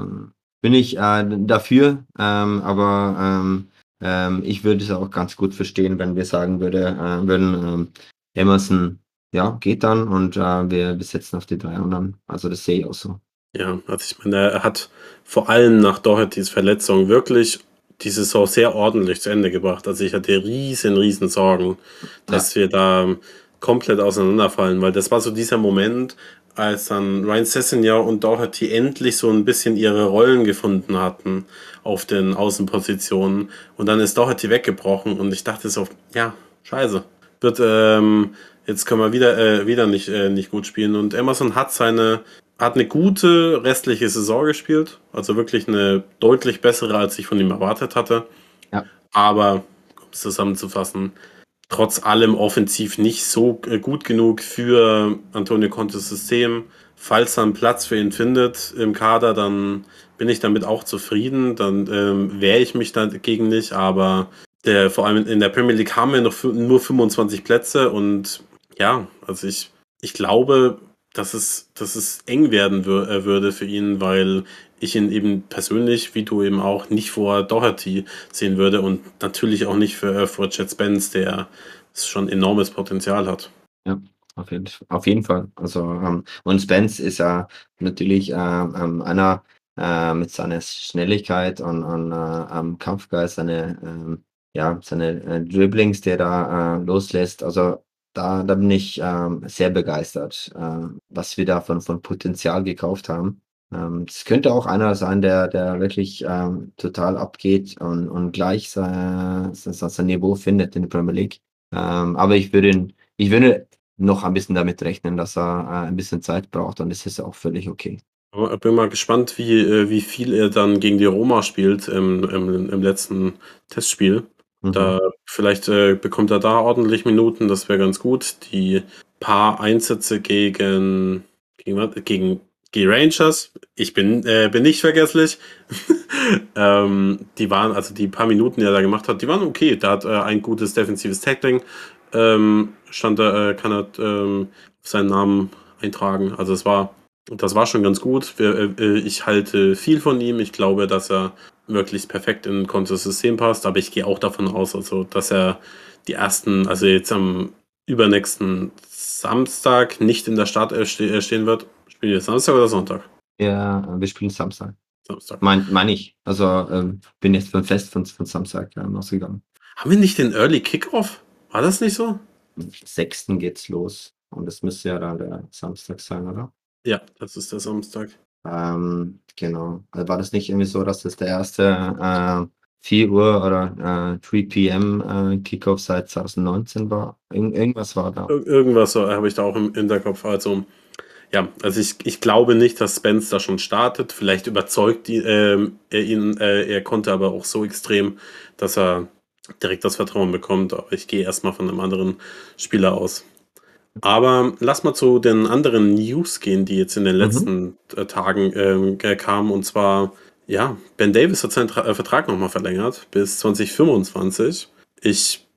bin ich äh, dafür. Ähm, aber ähm, ähm, ich würde es auch ganz gut verstehen, wenn wir sagen würde, äh, würden, ähm, Emerson, ja, geht dann und äh, wir, wir setzen auf die drei anderen. Also das sehe ich auch so. Ja, also ich meine, er hat vor allem nach Dohertys Verletzung wirklich die Saison sehr ordentlich zu Ende gebracht. Also ich hatte riesen, riesen Sorgen, dass wir da komplett auseinanderfallen, weil das war so dieser Moment, als dann Ryan Sessegnon und Doherty endlich so ein bisschen ihre Rollen gefunden hatten auf den Außenpositionen und dann ist Doherty weggebrochen und ich dachte so, ja, scheiße, wird ähm, jetzt können wir wieder äh, wieder nicht äh, nicht gut spielen und Emerson hat seine hat eine gute restliche Saison gespielt, also wirklich eine deutlich bessere, als ich von ihm erwartet hatte. Ja. Aber um es zusammenzufassen, trotz allem offensiv nicht so äh, gut genug für Antonio Contes System. Falls er einen Platz für ihn findet im Kader, dann bin ich damit auch zufrieden. Dann ähm, wehre ich mich dagegen nicht, aber der, vor allem in der Premier League haben wir noch nur 25 Plätze und ja, also ich, ich glaube, dass es, dass es eng werden äh, würde für ihn, weil ich ihn eben persönlich, wie du eben auch, nicht vor Doherty sehen würde und natürlich auch nicht für, äh, vor Jet Spence, der schon enormes Potenzial hat. Ja, auf jeden, auf jeden Fall. Also, ähm, und Spence ist ja natürlich äh, einer äh, mit seiner Schnelligkeit und, und äh, Kampfgeist, seine, ähm, ja, seine äh, Dribblings, der da äh, loslässt. Also da, da bin ich ähm, sehr begeistert, äh, was wir da von, von Potenzial gekauft haben. Ähm, es könnte auch einer sein, der, der wirklich ähm, total abgeht und, und gleich sein, sein Niveau findet in der Premier League. Ähm, aber ich würde, ich würde noch ein bisschen damit rechnen, dass er äh, ein bisschen Zeit braucht und das ist auch völlig okay. Ich bin mal gespannt, wie, äh, wie viel er dann gegen die Roma spielt im, im, im letzten Testspiel. Mhm. Da vielleicht äh, bekommt er da ordentlich Minuten, das wäre ganz gut. Die paar Einsätze gegen gegen, gegen die Rangers, ich bin, äh, bin nicht vergesslich. ähm, die waren, also die paar Minuten, die er da gemacht hat, die waren okay. Da hat äh, ein gutes defensives Tackling, ähm, stand da, äh, kann er ähm, seinen Namen eintragen. Also es war, das war schon ganz gut. Wir, äh, ich halte viel von ihm. Ich glaube, dass er wirklich perfekt in Contes System passt, aber ich gehe auch davon aus, also dass er die ersten, also jetzt am übernächsten Samstag nicht in der Stadt äh, stehen wird. Spielen wir Samstag oder Sonntag? Ja, wir spielen Samstag. Samstag. Meine mein ich. Also ähm, bin jetzt von Fest von, von Samstag ähm, ausgegangen. Haben wir nicht den Early Kickoff? War das nicht so? Am 6. geht's los. Und das müsste ja dann der Samstag sein, oder? Ja, das ist der Samstag. Ähm, genau. Also war das nicht irgendwie so, dass das der erste äh, 4 Uhr oder äh, 3 p.m. Äh, Kickoff seit 2019 war? Ir irgendwas war da. Ir irgendwas so, habe ich da auch im Hinterkopf. Also, ja, also ich, ich glaube nicht, dass Spence da schon startet. Vielleicht überzeugt die, äh, er ihn, äh, er konnte aber auch so extrem, dass er direkt das Vertrauen bekommt. Aber ich gehe erstmal von einem anderen Spieler aus. Aber lass mal zu den anderen News gehen, die jetzt in den mhm. letzten mhm. Tagen äh, kamen. Und zwar, ja, Ben Davis hat seinen Tra äh, Vertrag nochmal verlängert bis 2025. Ich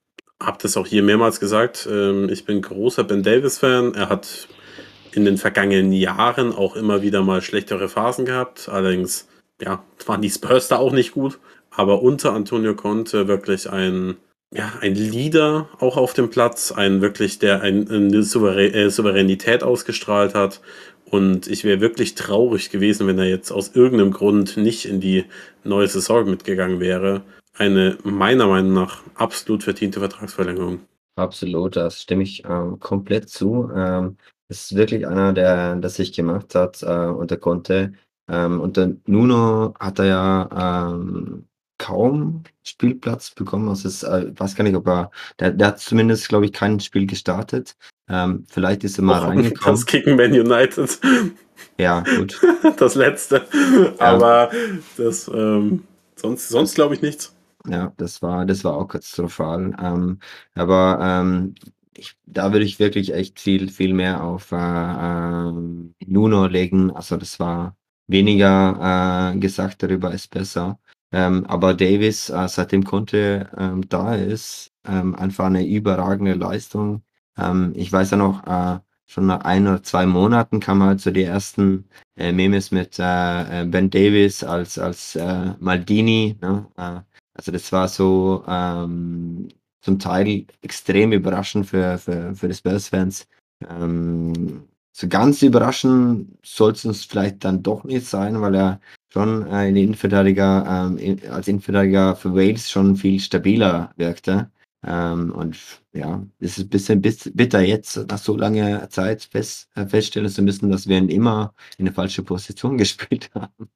habe das auch hier mehrmals gesagt. Ähm, ich bin großer Ben Davis-Fan. Er hat in den vergangenen Jahren auch immer wieder mal schlechtere Phasen gehabt. Allerdings, ja, waren die Spurs da auch nicht gut. Aber unter Antonio Conte wirklich ein ja, ein Leader auch auf dem Platz, ein wirklich, der ein, eine äh, Souveränität ausgestrahlt hat. Und ich wäre wirklich traurig gewesen, wenn er jetzt aus irgendeinem Grund nicht in die neue Saison mitgegangen wäre. Eine meiner Meinung nach absolut verdiente Vertragsverlängerung. Absolut, das stimme ich ähm, komplett zu. Ähm, ist wirklich einer, der das sich gemacht hat äh, und der konnte. Ähm, unter Nuno hat er ja ähm, kaum Spielplatz bekommen. Also es, äh, ich weiß gar nicht, ob er, der, der hat zumindest, glaube ich, kein Spiel gestartet. Ähm, vielleicht ist er mal oh, reingekommen. Das gegen Man United. Ja, gut. Das letzte. Ja. Aber das, ähm, Sonst, sonst glaube ich nichts. Ja, das war, das war auch katastrophal. Ähm, aber ähm, ich, da würde ich wirklich echt viel, viel mehr auf äh, ähm, Nuno legen. Also das war weniger äh, gesagt, darüber ist besser. Ähm, aber Davis, äh, seitdem Conte ähm, da ist, ähm, einfach eine überragende Leistung. Ähm, ich weiß ja noch, äh, schon nach ein oder zwei Monaten kamen halt so die ersten äh, Memes mit äh, äh Ben Davis als, als äh, Maldini. Ne? Äh, also das war so ähm, zum Teil extrem überraschend für, für, für die Spurs-Fans. Ähm, so ganz überraschend soll es uns vielleicht dann doch nicht sein, weil er schon äh, in Innenverteidiger, ähm, in, als Innenverteidiger für Wales schon viel stabiler wirkte. Ähm, und ja, es ist ein bisschen bitter jetzt, nach so langer Zeit fest, äh, feststellen zu müssen, dass wir ihn immer in eine falsche Position gespielt haben.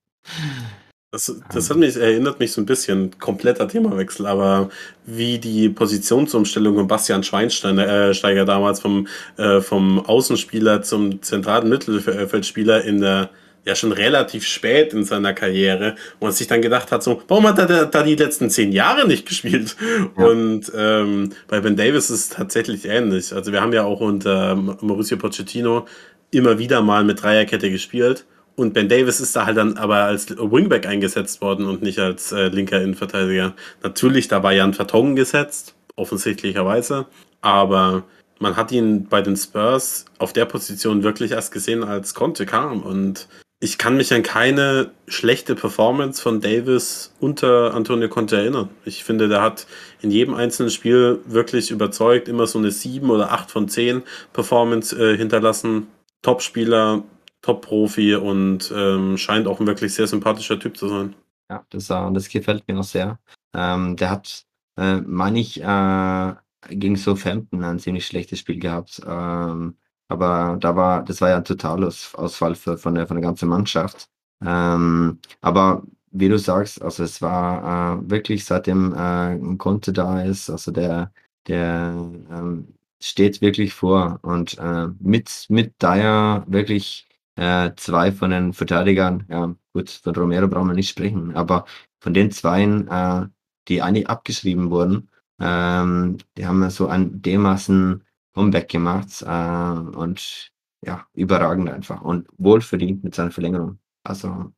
Das, das hat mich, erinnert mich so ein bisschen, kompletter Themawechsel, aber wie die Positionsumstellung von Bastian Schweinsteiger äh, damals vom, äh, vom Außenspieler zum zentralen Mittelfeldspieler in der ja schon relativ spät in seiner Karriere und sich dann gedacht hat, so, warum hat er da die letzten zehn Jahre nicht gespielt? Ja. Und ähm, bei Ben Davis ist es tatsächlich ähnlich. Also wir haben ja auch unter Mauricio Pochettino immer wieder mal mit Dreierkette gespielt. Und Ben Davis ist da halt dann aber als Wingback eingesetzt worden und nicht als äh, linker Innenverteidiger. Natürlich, da war Jan Vertongen gesetzt, offensichtlicherweise. Aber man hat ihn bei den Spurs auf der Position wirklich erst gesehen, als Conte kam. Und ich kann mich an keine schlechte Performance von Davis unter Antonio Conte erinnern. Ich finde, der hat in jedem einzelnen Spiel wirklich überzeugt, immer so eine 7 oder 8 von 10 Performance äh, hinterlassen. Top-Spieler, Top-Profi und ähm, scheint auch ein wirklich sehr sympathischer Typ zu sein. Ja, das, äh, das gefällt mir auch sehr. Ähm, der hat, äh, meine ich, äh, gegen Southampton ein ziemlich schlechtes Spiel gehabt. Ähm, aber da war, das war ja ein Totalausfall für, von, der, von der ganzen Mannschaft. Ähm, aber wie du sagst, also es war äh, wirklich seitdem äh, Conte da ist, also der, der ähm, steht wirklich vor und äh, mit, mit Dyer wirklich äh, zwei von den Verteidigern, ja gut, von Romero brauchen wir nicht sprechen, aber von den zweien, äh, die eigentlich abgeschrieben wurden, ähm, die haben so ein dermaßen Comeback gemacht äh, und ja, überragend einfach und wohlverdient mit seiner Verlängerung. Also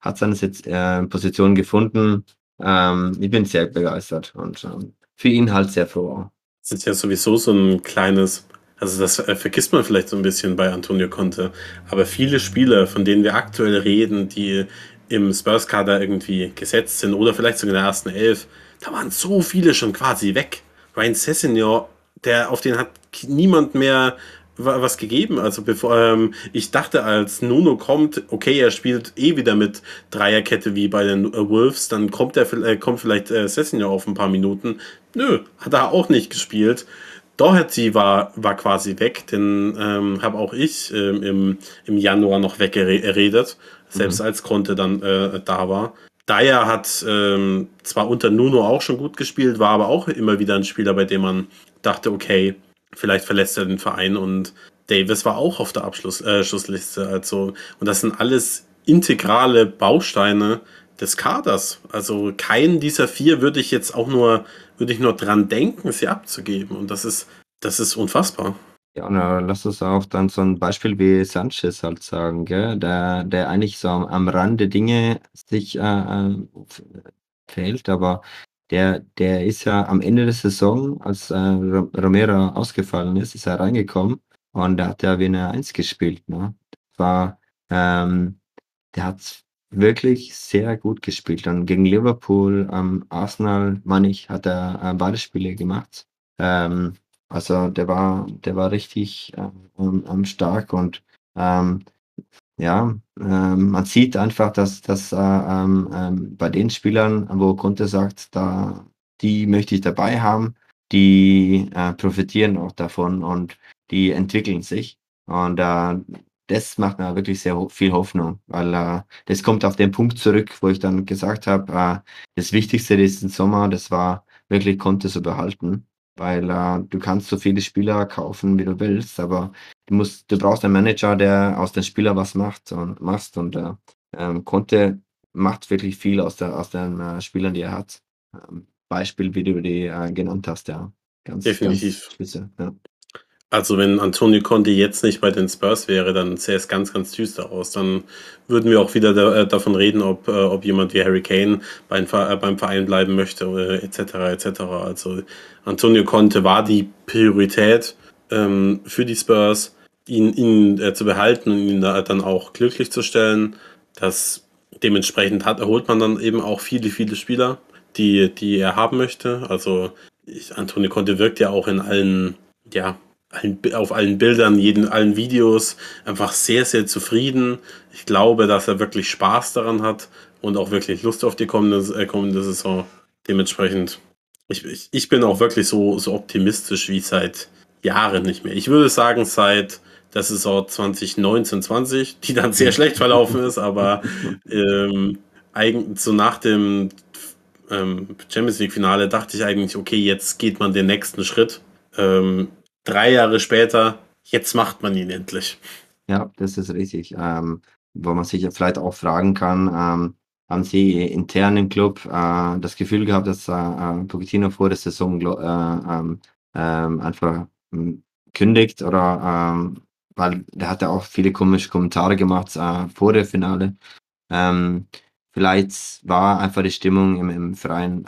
hat seine jetzt äh, Position gefunden. Ähm, ich bin sehr begeistert und ähm, für ihn halt sehr froh. Das ist ja sowieso so ein kleines, also das äh, vergisst man vielleicht so ein bisschen bei Antonio Conte, aber viele Spieler, von denen wir aktuell reden, die im Spurs-Kader irgendwie gesetzt sind oder vielleicht sogar in der ersten Elf, da waren so viele schon quasi weg. Ryan Sessegnon, der auf den hat niemand mehr was gegeben. Also bevor ähm, ich dachte, als Nuno kommt, okay, er spielt eh wieder mit Dreierkette wie bei den äh, Wolves, dann kommt er äh, kommt vielleicht äh, Sessignon auf ein paar Minuten. Nö, hat er auch nicht gespielt. Doherty war, war quasi weg, den ähm, habe auch ich ähm, im, im Januar noch weggeredet, selbst mhm. als Conte dann äh, da war. Dyer hat ähm, zwar unter Nuno auch schon gut gespielt, war aber auch immer wieder ein Spieler, bei dem man dachte, okay, Vielleicht verlässt er den Verein und Davis war auch auf der Abschlussliste. Äh, also, und das sind alles integrale Bausteine des Kaders. Also keinen dieser vier würde ich jetzt auch nur, würde ich nur dran denken, sie abzugeben. Und das ist, das ist unfassbar. Ja, äh, lass uns auch dann so ein Beispiel wie Sanchez halt sagen, gell? Der, der eigentlich so am, am Rande Dinge sich äh, äh fehlt, aber der, der ist ja am Ende der Saison, als äh, Romero ausgefallen ist, ist er reingekommen und da hat er wie eine Eins gespielt. Ne? War, ähm, der hat wirklich sehr gut gespielt. Dann gegen Liverpool, ähm, Arsenal, meine ich, hat er äh, beide Spiele gemacht. Ähm, also der war, der war richtig ähm, stark und ähm, ja, ähm, man sieht einfach, dass, dass äh, ähm, bei den Spielern, wo Conte sagt, da, die möchte ich dabei haben, die äh, profitieren auch davon und die entwickeln sich. Und äh, das macht mir wirklich sehr viel Hoffnung, weil äh, das kommt auf den Punkt zurück, wo ich dann gesagt habe, äh, das Wichtigste diesen Sommer, das war wirklich Conte zu behalten weil äh, du kannst so viele Spieler kaufen, wie du willst, aber du musst, du brauchst einen Manager, der aus den Spielern was macht und machst und äh, ähm, konnte macht wirklich viel aus, der, aus den äh, Spielern, die er hat. Ähm, Beispiel, wie du die äh, genannt hast, ja. Ganz, Definitiv. Ganz spitze, ja. Also wenn Antonio Conte jetzt nicht bei den Spurs wäre, dann sähe es ganz, ganz düster aus. Dann würden wir auch wieder da, äh, davon reden, ob, äh, ob jemand wie Harry Kane beim, äh, beim Verein bleiben möchte, äh, etc. etc. Also Antonio Conte war die Priorität ähm, für die Spurs, ihn, ihn äh, zu behalten und ihn da dann auch glücklich zu stellen. Das dementsprechend hat, erholt man dann eben auch viele, viele Spieler, die, die er haben möchte. Also ich, Antonio Conte wirkt ja auch in allen, ja, allen, auf allen Bildern, jeden, allen Videos einfach sehr, sehr zufrieden. Ich glaube, dass er wirklich Spaß daran hat und auch wirklich Lust auf die kommende, äh, kommende Saison. Dementsprechend, ich, ich, ich bin auch wirklich so, so optimistisch wie seit Jahren nicht mehr. Ich würde sagen, seit der Saison 2019-20, die dann sehr schlecht verlaufen ist, aber ähm, eigentlich so nach dem ähm, Champions League-Finale dachte ich eigentlich, okay, jetzt geht man den nächsten Schritt. Ähm, drei Jahre später, jetzt macht man ihn endlich. Ja, das ist richtig. Ähm, wo man sich ja vielleicht auch fragen kann, ähm, haben Sie intern im Club äh, das Gefühl gehabt, dass äh, äh Pochettino vor der Saison äh, ähm, ähm, einfach ähm, kündigt oder ähm, weil der hat ja auch viele komische Kommentare gemacht äh, vor der Finale. Ähm, vielleicht war einfach die Stimmung im, im Verein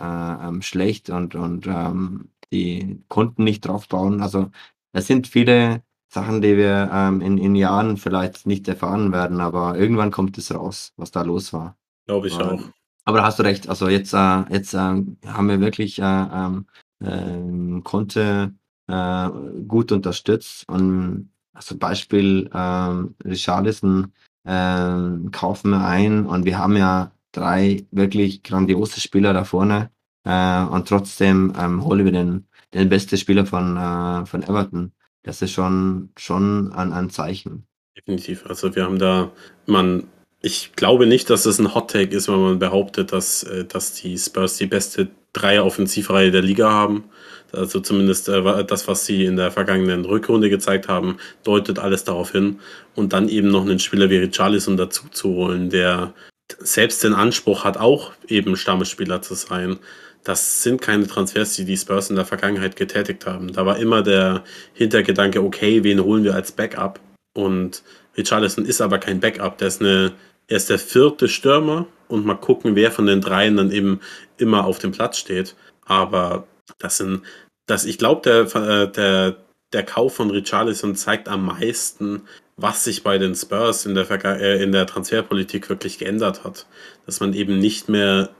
schlecht und, und ähm, die konnten nicht drauf bauen. Also es sind viele Sachen, die wir ähm, in, in Jahren vielleicht nicht erfahren werden, aber irgendwann kommt es raus, was da los war. Glaube ich auch. Aber da hast du recht. Also jetzt, äh, jetzt äh, haben wir wirklich äh, ähm, ähm, konnte äh, gut unterstützt und also Beispiel ähm, Richarlison ähm, kaufen wir ein und wir haben ja drei wirklich grandiose Spieler da vorne äh, und trotzdem ähm, holen wir den, den besten Spieler von, äh, von Everton. Das ist schon, schon ein, ein Zeichen. Definitiv. Also wir haben da, man, ich glaube nicht, dass es ein Hot Take ist, wenn man behauptet, dass, äh, dass die Spurs die beste Dreier-Offensivreihe der Liga haben. Also zumindest äh, das, was sie in der vergangenen Rückrunde gezeigt haben, deutet alles darauf hin. Und dann eben noch einen Spieler wie Richarlison dazu zu holen, der selbst den Anspruch hat, auch eben Stammspieler zu sein. Das sind keine Transfers, die die Spurs in der Vergangenheit getätigt haben. Da war immer der Hintergedanke, okay, wen holen wir als Backup? Und Richarlison ist aber kein Backup. Der ist eine, er ist der vierte Stürmer und mal gucken, wer von den dreien dann eben immer auf dem Platz steht. Aber das sind dass ich glaube, der, äh, der, der Kauf von Richarlison zeigt am meisten, was sich bei den Spurs in der, äh, in der Transferpolitik wirklich geändert hat. Dass man eben nicht mehr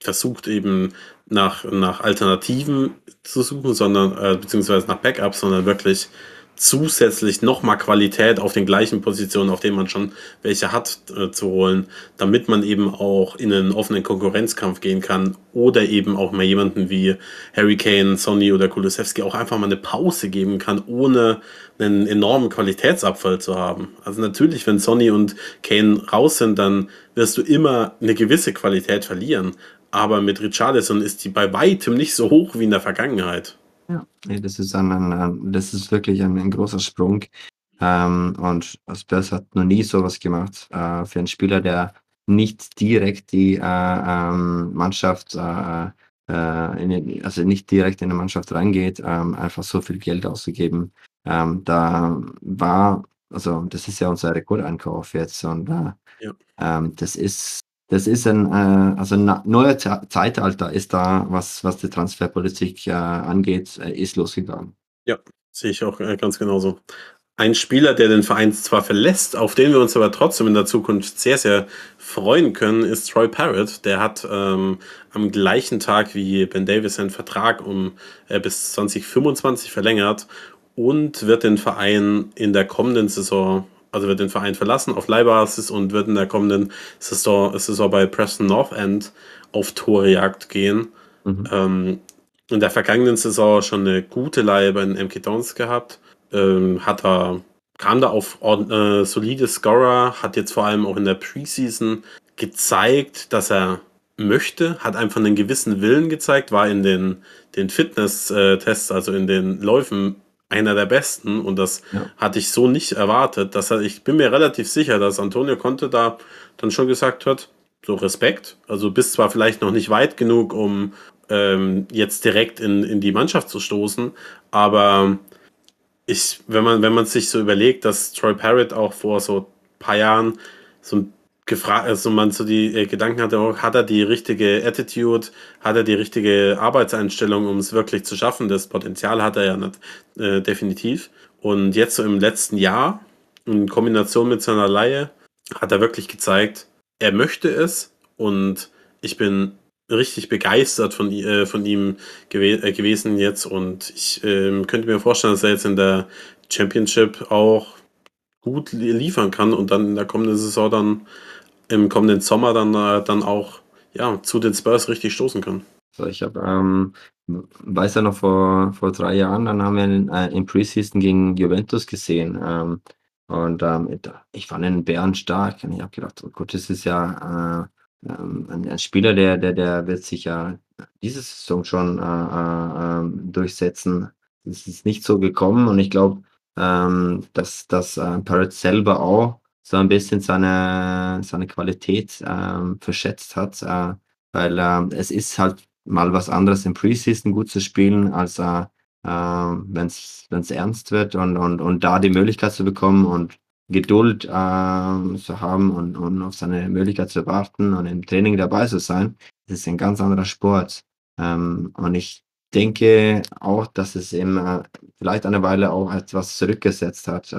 versucht, eben nach, nach Alternativen zu suchen, sondern äh, beziehungsweise nach Backups, sondern wirklich zusätzlich nochmal Qualität auf den gleichen Positionen, auf denen man schon welche hat, äh, zu holen, damit man eben auch in einen offenen Konkurrenzkampf gehen kann oder eben auch mal jemanden wie Harry Kane, Sonny oder Kulusewski auch einfach mal eine Pause geben kann, ohne einen enormen Qualitätsabfall zu haben. Also natürlich, wenn Sonny und Kane raus sind, dann wirst du immer eine gewisse Qualität verlieren. Aber mit Richarlison ist die bei weitem nicht so hoch wie in der Vergangenheit. Ja, nee, das ist ein, ein, das ist wirklich ein, ein großer Sprung. Ähm, und Spurs hat noch nie sowas gemacht äh, für einen Spieler, der nicht direkt die äh, ähm, Mannschaft, äh, äh in, also nicht direkt in die Mannschaft reingeht, ähm, einfach so viel Geld auszugeben. Ähm, da war, also das ist ja unser Rekordeinkauf jetzt und äh, ja. Ähm, das ist das ist ein, äh, also ein neuer Zeitalter ist da, was, was die Transferpolitik äh, angeht, äh, ist losgegangen. Ja, sehe ich auch äh, ganz genauso. Ein Spieler, der den Verein zwar verlässt, auf den wir uns aber trotzdem in der Zukunft sehr, sehr freuen können, ist Troy Parrott. Der hat ähm, am gleichen Tag wie Ben Davis seinen Vertrag um äh, bis 2025 verlängert und wird den Verein in der kommenden Saison also wird den Verein verlassen auf Leihbasis und wird in der kommenden Saison, Saison bei Preston North End auf Torejagd gehen. Mhm. Ähm, in der vergangenen Saison schon eine gute Leihe bei den MK Dons gehabt. Ähm, hat er, kam da auf äh, solide Scorer, hat jetzt vor allem auch in der Preseason gezeigt, dass er möchte, hat einfach einen gewissen Willen gezeigt, war in den, den Fitness-Tests, also in den Läufen einer der besten und das ja. hatte ich so nicht erwartet. Dass er, ich bin mir relativ sicher, dass Antonio Conte da dann schon gesagt hat, so Respekt. Also bist zwar vielleicht noch nicht weit genug, um ähm, jetzt direkt in, in die Mannschaft zu stoßen, aber ich, wenn man, wenn man sich so überlegt, dass Troy Parrott auch vor so ein paar Jahren so ein gefragt, also man so die äh, Gedanken hatte, oh, hat er die richtige Attitude, hat er die richtige Arbeitseinstellung, um es wirklich zu schaffen? Das Potenzial hat er ja nicht, äh, definitiv. Und jetzt so im letzten Jahr, in Kombination mit seiner Laie, hat er wirklich gezeigt, er möchte es und ich bin richtig begeistert von, äh, von ihm gew äh, gewesen jetzt und ich äh, könnte mir vorstellen, dass er jetzt in der Championship auch gut liefern kann und dann in der kommenden Saison dann im kommenden Sommer dann, äh, dann auch ja, zu den Spurs richtig stoßen kann. Ich habe, ähm, weiß ja noch vor, vor drei Jahren, dann haben wir in, äh, im Preseason gegen Juventus gesehen. Ähm, und ähm, ich fand den Bären stark. Und ich habe gedacht, oh Gott, das ist ja äh, ähm, ein, ein, Spieler, der, der, der wird sich ja diese Saison schon äh, äh, ähm, durchsetzen. Das ist nicht so gekommen und ich glaube, ähm, dass, dass äh, Parrot selber auch so ein bisschen seine, seine Qualität ähm, verschätzt hat, äh, weil äh, es ist halt mal was anderes im Preseason gut zu spielen, als äh, wenn es ernst wird und, und, und da die Möglichkeit zu bekommen und Geduld äh, zu haben und, und auf seine Möglichkeit zu warten und im Training dabei zu sein, das ist ein ganz anderer Sport. Ähm, und ich denke auch, dass es eben äh, vielleicht eine Weile auch etwas zurückgesetzt hat.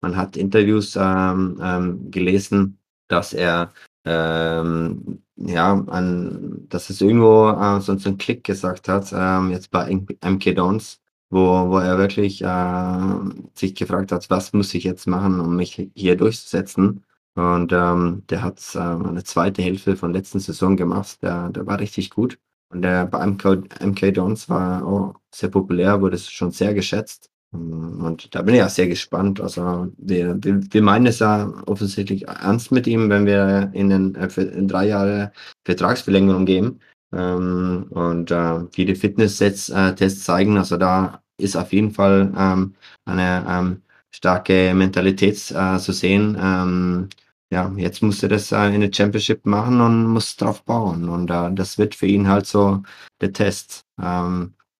Man hat Interviews ähm, ähm, gelesen, dass er ähm, ja, an, dass es irgendwo äh, so einen Klick gesagt hat, ähm, jetzt bei MK Dons, wo, wo er wirklich äh, sich gefragt hat, was muss ich jetzt machen, um mich hier durchzusetzen. Und ähm, der hat äh, eine zweite Hälfte von letzten Saison gemacht, der, der war richtig gut. Und der bei MK, MK Dons war auch sehr populär, wurde schon sehr geschätzt. Und da bin ich ja sehr gespannt. Also wir, wir, wir meinen es ja offensichtlich ernst mit ihm, wenn wir in, den, äh, in drei Jahre Vertragsverlängerung geben. Ähm, und äh, wie die Fitness-Tests äh, zeigen, also da ist auf jeden Fall ähm, eine ähm, starke Mentalität äh, zu sehen. Ähm, ja, jetzt muss er das äh, in der Championship machen und muss drauf bauen. Und das wird für ihn halt so der Test.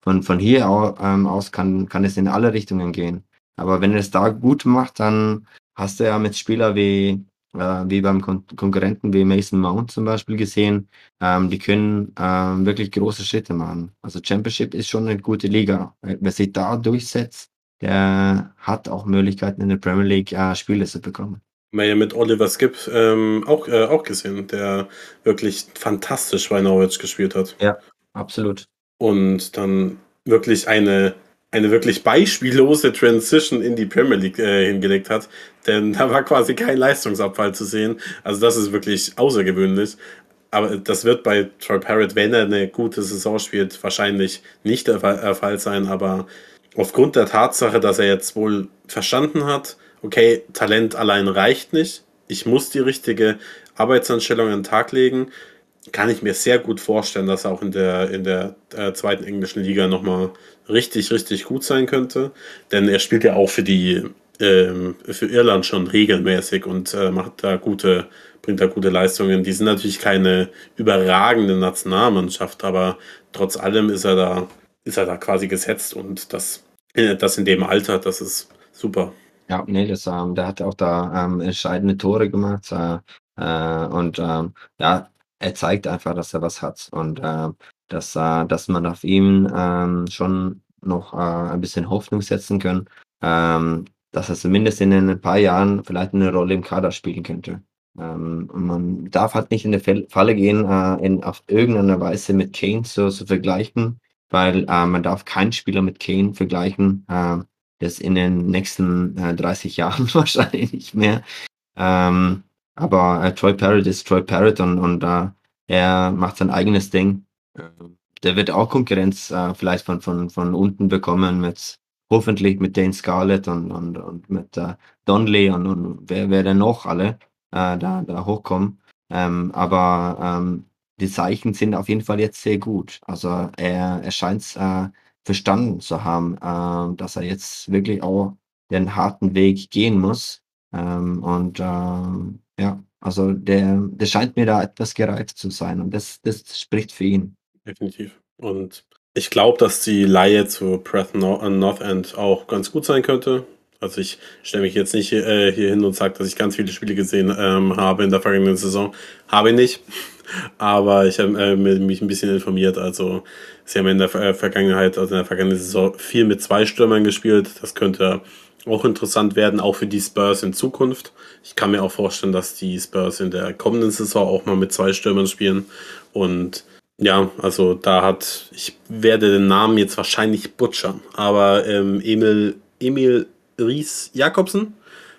Von, von hier ähm, aus kann, kann es in alle Richtungen gehen. Aber wenn er es da gut macht, dann hast du ja mit Spieler wie, äh, wie beim Kon Konkurrenten wie Mason Mount zum Beispiel gesehen, ähm, die können ähm, wirklich große Schritte machen. Also Championship ist schon eine gute Liga. Wer sich da durchsetzt, der hat auch Möglichkeiten in der Premier League äh, Spiele zu bekommen. Man ja mit Oliver Skip ähm, auch, äh, auch gesehen, der wirklich fantastisch bei Norwich gespielt hat. Ja, absolut und dann wirklich eine, eine wirklich beispiellose Transition in die Premier League äh, hingelegt hat. Denn da war quasi kein Leistungsabfall zu sehen. Also das ist wirklich außergewöhnlich. Aber das wird bei Troy Parrott, wenn er eine gute Saison spielt, wahrscheinlich nicht der Fall sein. Aber aufgrund der Tatsache, dass er jetzt wohl verstanden hat, okay, Talent allein reicht nicht. Ich muss die richtige Arbeitsanstellung an den Tag legen kann ich mir sehr gut vorstellen, dass er auch in der, in der äh, zweiten englischen Liga nochmal richtig, richtig gut sein könnte. Denn er spielt ja auch für die ähm, für Irland schon regelmäßig und äh, macht da gute, bringt da gute Leistungen. Die sind natürlich keine überragende Nationalmannschaft, aber trotz allem ist er da, ist er da quasi gesetzt und das, äh, das in dem Alter, das ist super. Ja, nee, das, ähm, der hat auch da ähm, entscheidende Tore gemacht. Äh, äh und ähm, ja, er zeigt einfach, dass er was hat und äh, dass, äh, dass man auf ihn ähm, schon noch äh, ein bisschen Hoffnung setzen kann, ähm, dass er zumindest in ein paar Jahren vielleicht eine Rolle im Kader spielen könnte. Ähm, man darf halt nicht in die Falle gehen, äh, in, auf irgendeine Weise mit Kane zu, zu vergleichen, weil äh, man darf keinen Spieler mit Kane vergleichen, äh, das in den nächsten äh, 30 Jahren wahrscheinlich nicht mehr. Ähm, aber äh, Troy Parrott ist Troy Parrott und, und äh, er macht sein eigenes Ding. Der wird auch Konkurrenz äh, vielleicht von, von, von unten bekommen mit hoffentlich mit Dane Scarlett und, und, und mit äh, Donnelly und, und wer, wer denn noch alle äh, da, da hochkommen. Ähm, aber ähm, die Zeichen sind auf jeden Fall jetzt sehr gut. Also er, er scheint es äh, verstanden zu haben, äh, dass er jetzt wirklich auch den harten Weg gehen muss. Ähm, und ähm, Ja, also der, der scheint mir da etwas gereift zu sein und das, das spricht für ihn. Definitiv. Und ich glaube, dass die Laie zu Breath North End auch ganz gut sein könnte. Also ich stelle mich jetzt nicht äh, hier hin und sage, dass ich ganz viele Spiele gesehen ähm, habe in der vergangenen Saison. Habe ich nicht. Aber ich habe äh, mich ein bisschen informiert. Also sie haben in der äh, Vergangenheit, also in der vergangenen Saison, viel mit zwei Stürmern gespielt. Das könnte auch interessant werden, auch für die Spurs in Zukunft. Ich kann mir auch vorstellen, dass die Spurs in der kommenden Saison auch mal mit zwei Stürmern spielen. Und ja, also da hat, ich werde den Namen jetzt wahrscheinlich butchern, aber ähm, Emil, Emil Ries Jakobsen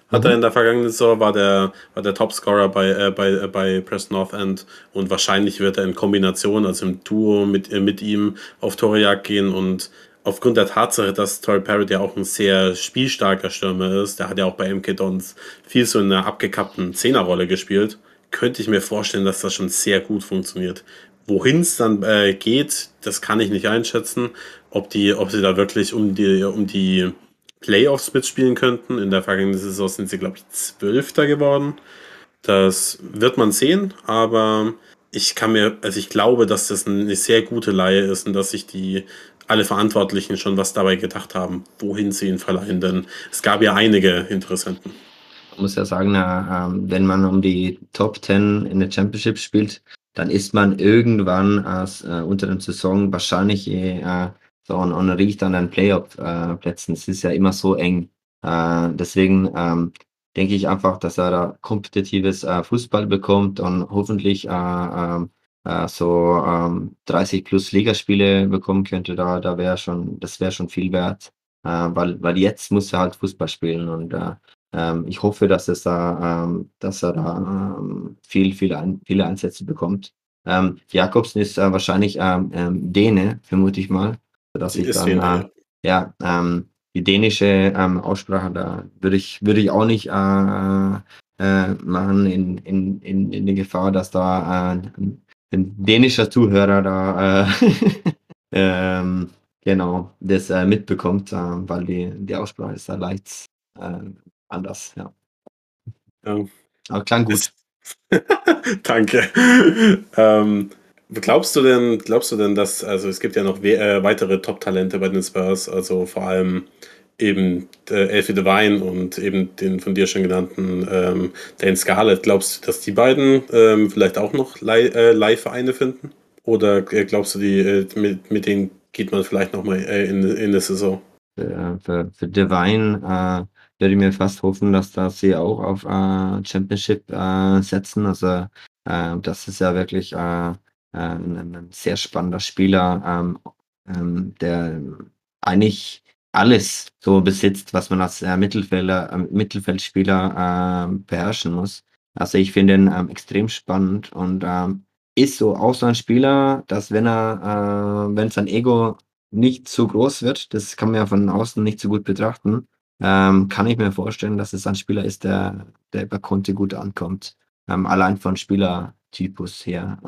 hat mhm. er in der vergangenen Saison, war der, war der Topscorer bei, äh, bei, äh, bei Preston North End und wahrscheinlich wird er in Kombination, also im Duo mit, äh, mit ihm auf Torejagd gehen und aufgrund der Tatsache, dass Torrey Parrott ja auch ein sehr spielstarker Stürmer ist, der hat ja auch bei MK Dons viel so in einer abgekappten Zehnerrolle gespielt, könnte ich mir vorstellen, dass das schon sehr gut funktioniert. Wohin es dann äh, geht, das kann ich nicht einschätzen, ob die, ob sie da wirklich um die, um die Playoffs mitspielen könnten. In der vergangenen Saison sind sie, glaube ich, Zwölfter geworden. Das wird man sehen, aber ich kann mir, also ich glaube, dass das eine sehr gute Laie ist und dass sich die alle Verantwortlichen schon was dabei gedacht haben, wohin sie ihn verleihen, denn es gab ja einige Interessenten. Ich muss ja sagen, ähm, wenn man um die Top 10 in der Championship spielt, dann ist man irgendwann als, äh, unter der Saison wahrscheinlich äh, so, und riecht an den Playoff-Plätzen. es ist ja immer so eng. Äh, deswegen ähm, denke ich einfach, dass er da kompetitives äh, Fußball bekommt und hoffentlich äh, ähm, so 30 ähm, plus Ligaspiele bekommen könnte. Da, da wäre schon, das wäre schon viel wert. Äh, weil, weil jetzt muss er halt Fußball spielen und äh, ähm, ich hoffe, dass es da, dass er da viel, viel ein, viele Einsätze bekommt. Ähm, Jakobsen ist äh, wahrscheinlich ähm, ähm, Däne, vermute ich mal dass ich dann, äh, ja, ähm, die dänische ähm, Aussprache, da würde ich, würde ich auch nicht äh, äh, machen in, in, in, in die Gefahr, dass da äh, ein dänischer Zuhörer da äh, ähm, genau das äh, mitbekommt, äh, weil die, die Aussprache ist da leicht äh, anders, ja. ja. Aber klang gut. Danke. ähm, Glaubst du denn, glaubst du denn, dass, also es gibt ja noch we äh, weitere Top-Talente bei den Spurs, also vor allem eben äh, Elfie Devine und eben den von dir schon genannten ähm, Dane Scarlett. Glaubst du, dass die beiden ähm, vielleicht auch noch Leih, äh, Leihvereine finden? Oder äh, glaubst du, die, äh, mit, mit denen geht man vielleicht nochmal äh, in, in der Saison? Für, für, Devine äh, würde ich mir fast hoffen, dass da sie auch auf äh, Championship äh, setzen. Also äh, das ist ja wirklich ein, ein sehr spannender Spieler, ähm, ähm, der eigentlich alles so besitzt, was man als äh, Mittelfelder, äh, Mittelfeldspieler äh, beherrschen muss. Also ich finde ihn ähm, extrem spannend und ähm, ist so auch so ein Spieler, dass wenn er, äh, wenn sein Ego nicht zu groß wird, das kann man ja von außen nicht so gut betrachten, ähm, kann ich mir vorstellen, dass es ein Spieler ist, der, der bei Conte gut ankommt. Ähm, allein von Spielertypus her.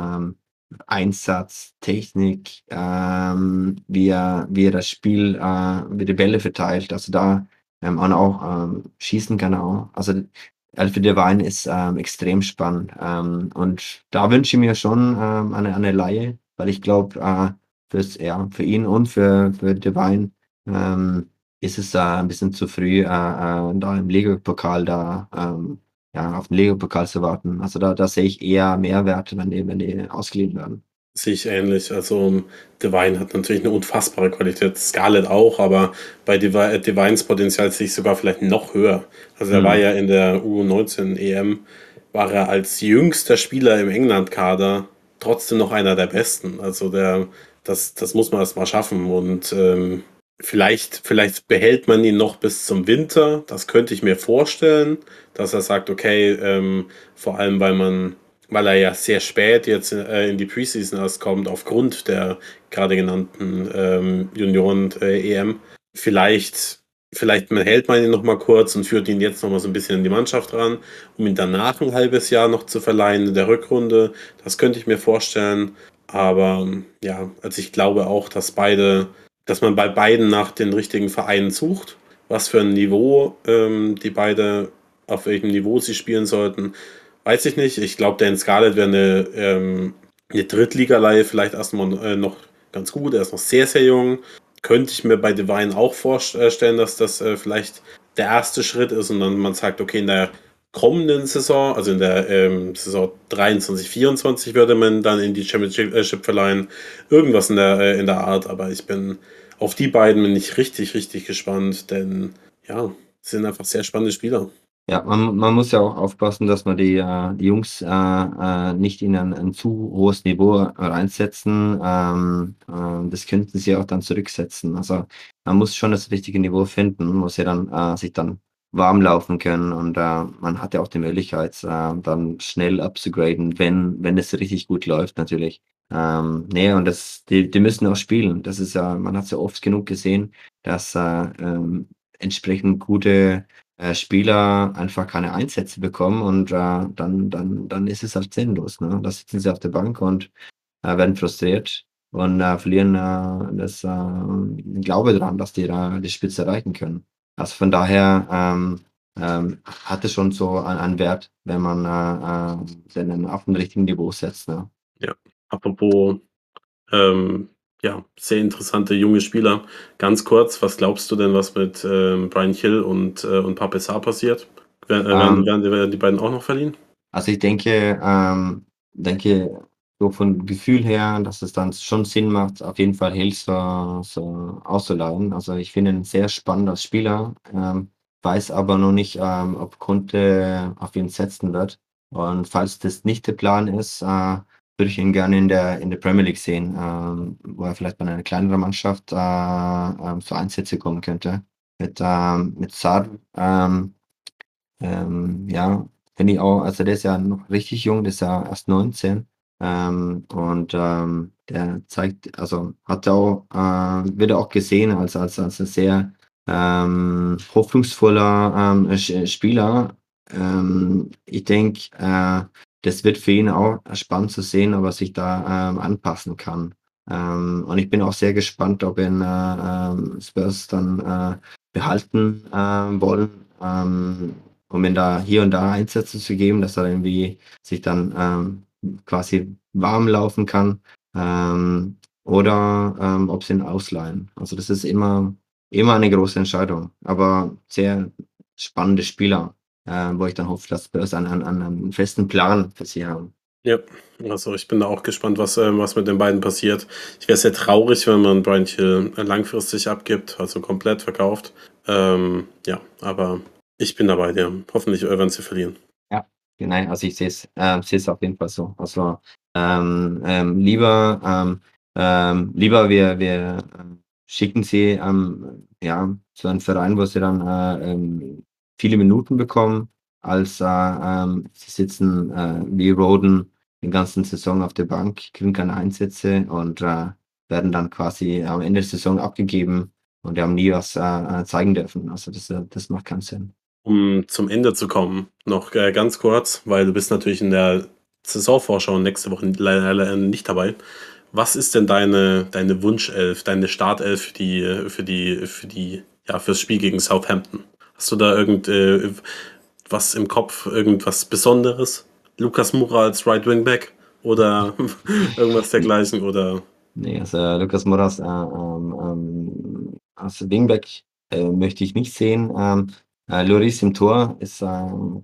Einsatz, Technik, ähm, wie, er, wie er das Spiel, äh, wie die Bälle verteilt. Also da ähm, und auch ähm, schießen kann er auch. Also Alfred Devine ist ähm, extrem spannend. Ähm, und da wünsche ich mir schon ähm, eine, eine Laie, weil ich glaube, äh, ja, für ihn und für, für Devine ähm, ist es da ein bisschen zu früh, äh, äh, da im Lego-Pokal da ähm, ja, auf den Lego-Pokal zu warten. Also da, da sehe ich eher Mehrwerte, wenn die, wenn die ausgeliehen werden. Sehe ich ähnlich. Also Divine hat natürlich eine unfassbare Qualität, Scarlett auch, aber bei Divi Divines Potenzial sehe ich sogar vielleicht noch höher. Also er mhm. war ja in der U19 EM, war er als jüngster Spieler im England-Kader trotzdem noch einer der besten. Also der, das, das muss man erst mal schaffen. Und ähm, Vielleicht, vielleicht behält man ihn noch bis zum Winter. Das könnte ich mir vorstellen, dass er sagt, okay, ähm, vor allem weil man, weil er ja sehr spät jetzt äh, in die Preseason erst kommt, aufgrund der gerade genannten ähm, Junioren-EM. Äh, vielleicht, vielleicht hält man ihn noch mal kurz und führt ihn jetzt noch mal so ein bisschen in die Mannschaft ran, um ihn danach ein halbes Jahr noch zu verleihen in der Rückrunde. Das könnte ich mir vorstellen. Aber ja, also ich glaube auch, dass beide dass man bei beiden nach den richtigen Vereinen sucht, was für ein Niveau ähm, die beide, auf welchem Niveau sie spielen sollten. weiß ich nicht. Ich glaube, Dan Scarlett wäre eine, ähm, eine Drittligaleihe vielleicht erstmal äh, noch ganz gut. Er ist noch sehr, sehr jung. Könnte ich mir bei Divine auch vorstellen, dass das äh, vielleicht der erste Schritt ist und dann man sagt, okay, in der kommenden Saison, also in der ähm, Saison 23, 24 würde man dann in die Championship verleihen. Irgendwas in der, äh, in der Art, aber ich bin auf die beiden bin ich richtig, richtig gespannt, denn ja, sind einfach sehr spannende Spieler. Ja, man, man muss ja auch aufpassen, dass man die, äh, die Jungs äh, äh, nicht in ein, ein, zu hohes Niveau reinsetzen. Ähm, äh, das könnten sie auch dann zurücksetzen. Also man muss schon das richtige Niveau finden, muss ja dann äh, sich dann warm laufen können und äh, man hat ja auch die Möglichkeit, dann schnell abzugraden, wenn, wenn es richtig gut läuft natürlich. Ähm, nee, und das, die, die müssen auch spielen. Das ist ja, man hat es ja oft genug gesehen, dass ähm, entsprechend gute äh, Spieler einfach keine Einsätze bekommen und äh, dann, dann, dann ist es halt sinnlos. Ne? Da sitzen sie auf der Bank und äh, werden frustriert und äh, verlieren äh, das äh, Glaube daran, dass die da die Spitze erreichen können. Also von daher ähm, ähm, hat es schon so einen, einen Wert, wenn man äh, äh, auf dem richtigen Niveau setzt. Ne? Ja, apropos ähm, ja, sehr interessante junge Spieler. Ganz kurz, was glaubst du denn, was mit ähm, Brian Hill und, äh, und Pape Sarr passiert? Werden, äh, werden, ähm, werden, die beiden auch noch verliehen? Also ich denke, ähm, denke so von Gefühl her, dass es dann schon Sinn macht, auf jeden Fall Hill so, so auszuleihen. Also ich finde ihn sehr spannender Spieler, ähm, weiß aber noch nicht, ähm, ob Kunde auf ihn setzen wird. Und falls das nicht der Plan ist, äh, würde ich ihn gerne in der, in der Premier League sehen, ähm, wo er vielleicht bei einer kleineren Mannschaft äh, äh, zu Einsätze kommen könnte. Mit, ähm, mit Saad, ähm, ähm, ja, finde ich auch, also der ist ja noch richtig jung, der ist ja erst 19. Ähm, und ähm, der zeigt, also hat auch, äh, wird auch gesehen als, als, als ein sehr ähm, hoffnungsvoller ähm, Spieler. Ähm, ich denke, äh, das wird für ihn auch spannend zu sehen, ob er sich da ähm, anpassen kann. Und ich bin auch sehr gespannt, ob ihn äh, Spurs dann äh, behalten äh, wollen, um ihn da hier und da Einsätze zu geben, dass er irgendwie sich dann ähm, quasi warm laufen kann. Ähm, oder ähm, ob sie ihn ausleihen. Also das ist immer, immer eine große Entscheidung, aber sehr spannende Spieler äh, wo ich dann hoffe, dass wir einen, einen, einen festen Plan für sie haben. Ja, also ich bin da auch gespannt, was, äh, was mit den beiden passiert. Ich wäre sehr traurig, wenn man Brian Hill langfristig abgibt, also komplett verkauft. Ähm, ja, aber ich bin dabei, ja. Hoffentlich werden sie verlieren. Genau, also ich sehe es äh, auf jeden Fall so. Also ähm, ähm, lieber, ähm, ähm, lieber wir, wir ähm, schicken sie ähm, ja, zu einem Verein, wo sie dann äh, ähm, viele Minuten bekommen, als äh, ähm, sie sitzen äh, wie Roden den ganzen Saison auf der Bank, kriegen keine Einsätze und äh, werden dann quasi am Ende der Saison abgegeben und die haben nie was äh, äh zeigen dürfen. Also das, äh, das macht keinen Sinn. Um zum Ende zu kommen, noch äh, ganz kurz, weil du bist natürlich in der Saisonvorschau nächste Woche leider nicht dabei. Was ist denn deine, deine Wunschelf, deine Startelf für die, für die, für die, ja, fürs Spiel gegen Southampton? Hast du da irgendwas äh, im Kopf, irgendwas Besonderes? Lukas Mura als Right Wing Back oder irgendwas dergleichen oder? Nee, also Lukas Mura äh, ähm, ähm, als Wingback äh, möchte ich nicht sehen. Ähm, äh, Loris im Tor ist ähm,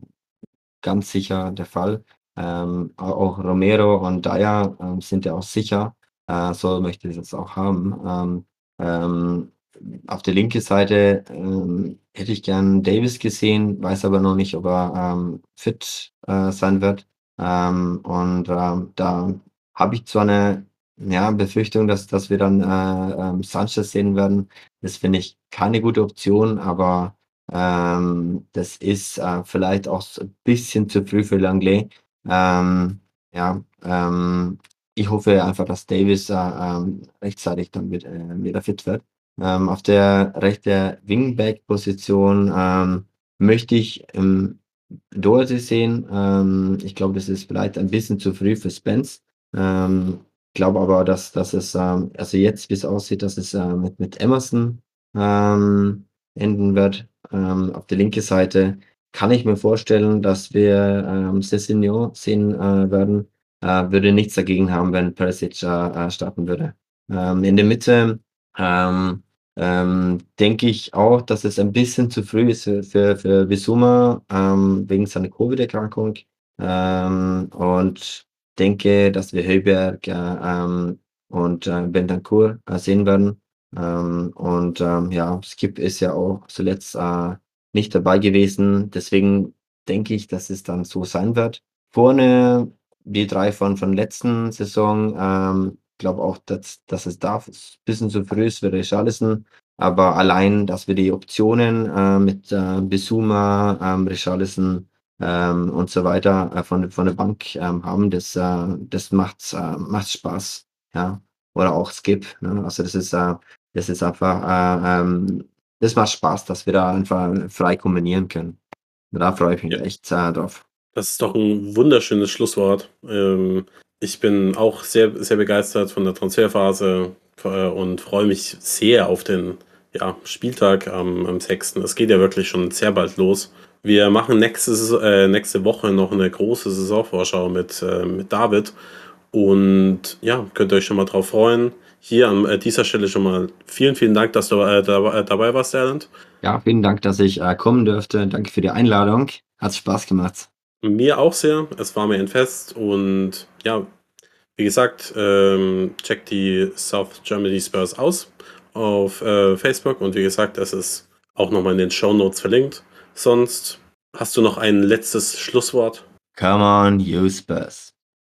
ganz sicher der Fall. Ähm, auch Romero und Dyer ähm, sind ja auch sicher. Äh, so möchte ich es auch haben. Ähm, auf der linken Seite ähm, hätte ich gern Davis gesehen, weiß aber noch nicht, ob er ähm, fit äh, sein wird. Ähm, und ähm, da habe ich zwar eine ja, Befürchtung, dass, dass wir dann äh, ähm, Sanchez sehen werden. Das finde ich keine gute Option, aber ähm, das ist äh, vielleicht auch ein bisschen zu früh für Langley. Ähm, ja, ähm, ich hoffe einfach, dass Davis äh, rechtzeitig dann wieder, äh, wieder fit wird. Ähm, auf der rechten Wingback-Position ähm, möchte ich ähm, Doherty sehen. Ähm, ich glaube, das ist vielleicht ein bisschen zu früh für Spence. Ich glaube aber, dass, dass es, also jetzt, wie es aussieht, dass es äh, mit, mit Emerson ähm, enden wird. Ähm, auf der linken Seite kann ich mir vorstellen, dass wir ähm, Sessignon sehen äh, werden. Äh, würde nichts dagegen haben, wenn Perisic äh, äh, starten würde. Ähm, in der Mitte ähm, ähm, denke ich auch, dass es ein bisschen zu früh ist für, für, für Bisuma ähm, wegen seiner Covid-Erkrankung. Ähm, und denke, dass wir Höberg äh, ähm, und äh, Bentancur äh, sehen werden. Ähm, und ähm, ja, Skip ist ja auch zuletzt äh, nicht dabei gewesen. Deswegen denke ich, dass es dann so sein wird. Vorne die drei von, von letzten Saison, ähm, glaube auch, dass, dass es da ein bisschen zu früh ist für Richarlison. Aber allein, dass wir die Optionen äh, mit äh, Bisuma, ähm, Richarlison ähm, und so weiter äh, von, von der Bank ähm, haben, das, äh, das macht, äh, Spaß. Ja. Oder auch Skip. Ne? Also das ist, äh, das ist einfach, äh, ähm, das macht Spaß, dass wir da einfach frei kombinieren können. Da freue ich mich Ja. echt äh, drauf. Das ist doch ein wunderschönes Schlusswort. Ähm, ich bin auch sehr, sehr begeistert von der Transferphase äh, und freue mich sehr auf den ja, Spieltag am, am 6. Es geht ja wirklich schon sehr bald los. Wir machen nächste, Saison- äh, nächste Woche noch eine große Saisonvorschau mit, äh, mit David. Und ja, könnt ihr euch schon mal drauf freuen. Hier an äh, dieser Stelle schon mal vielen, vielen Dank, dass du äh, dabei, dabei warst, Erland. Ja, vielen Dank, dass ich äh, kommen durfte. Danke für die Einladung. Hat Spaß gemacht. Mir auch sehr. Es war mir ein Fest und ja, wie gesagt, ähm, checkt die South Germany Spurs aus auf äh, Facebook und wie gesagt, es ist auch nochmal in den Show Notes verlinkt. Sonst hast du noch ein letztes Schlusswort. Come on, you Spurs.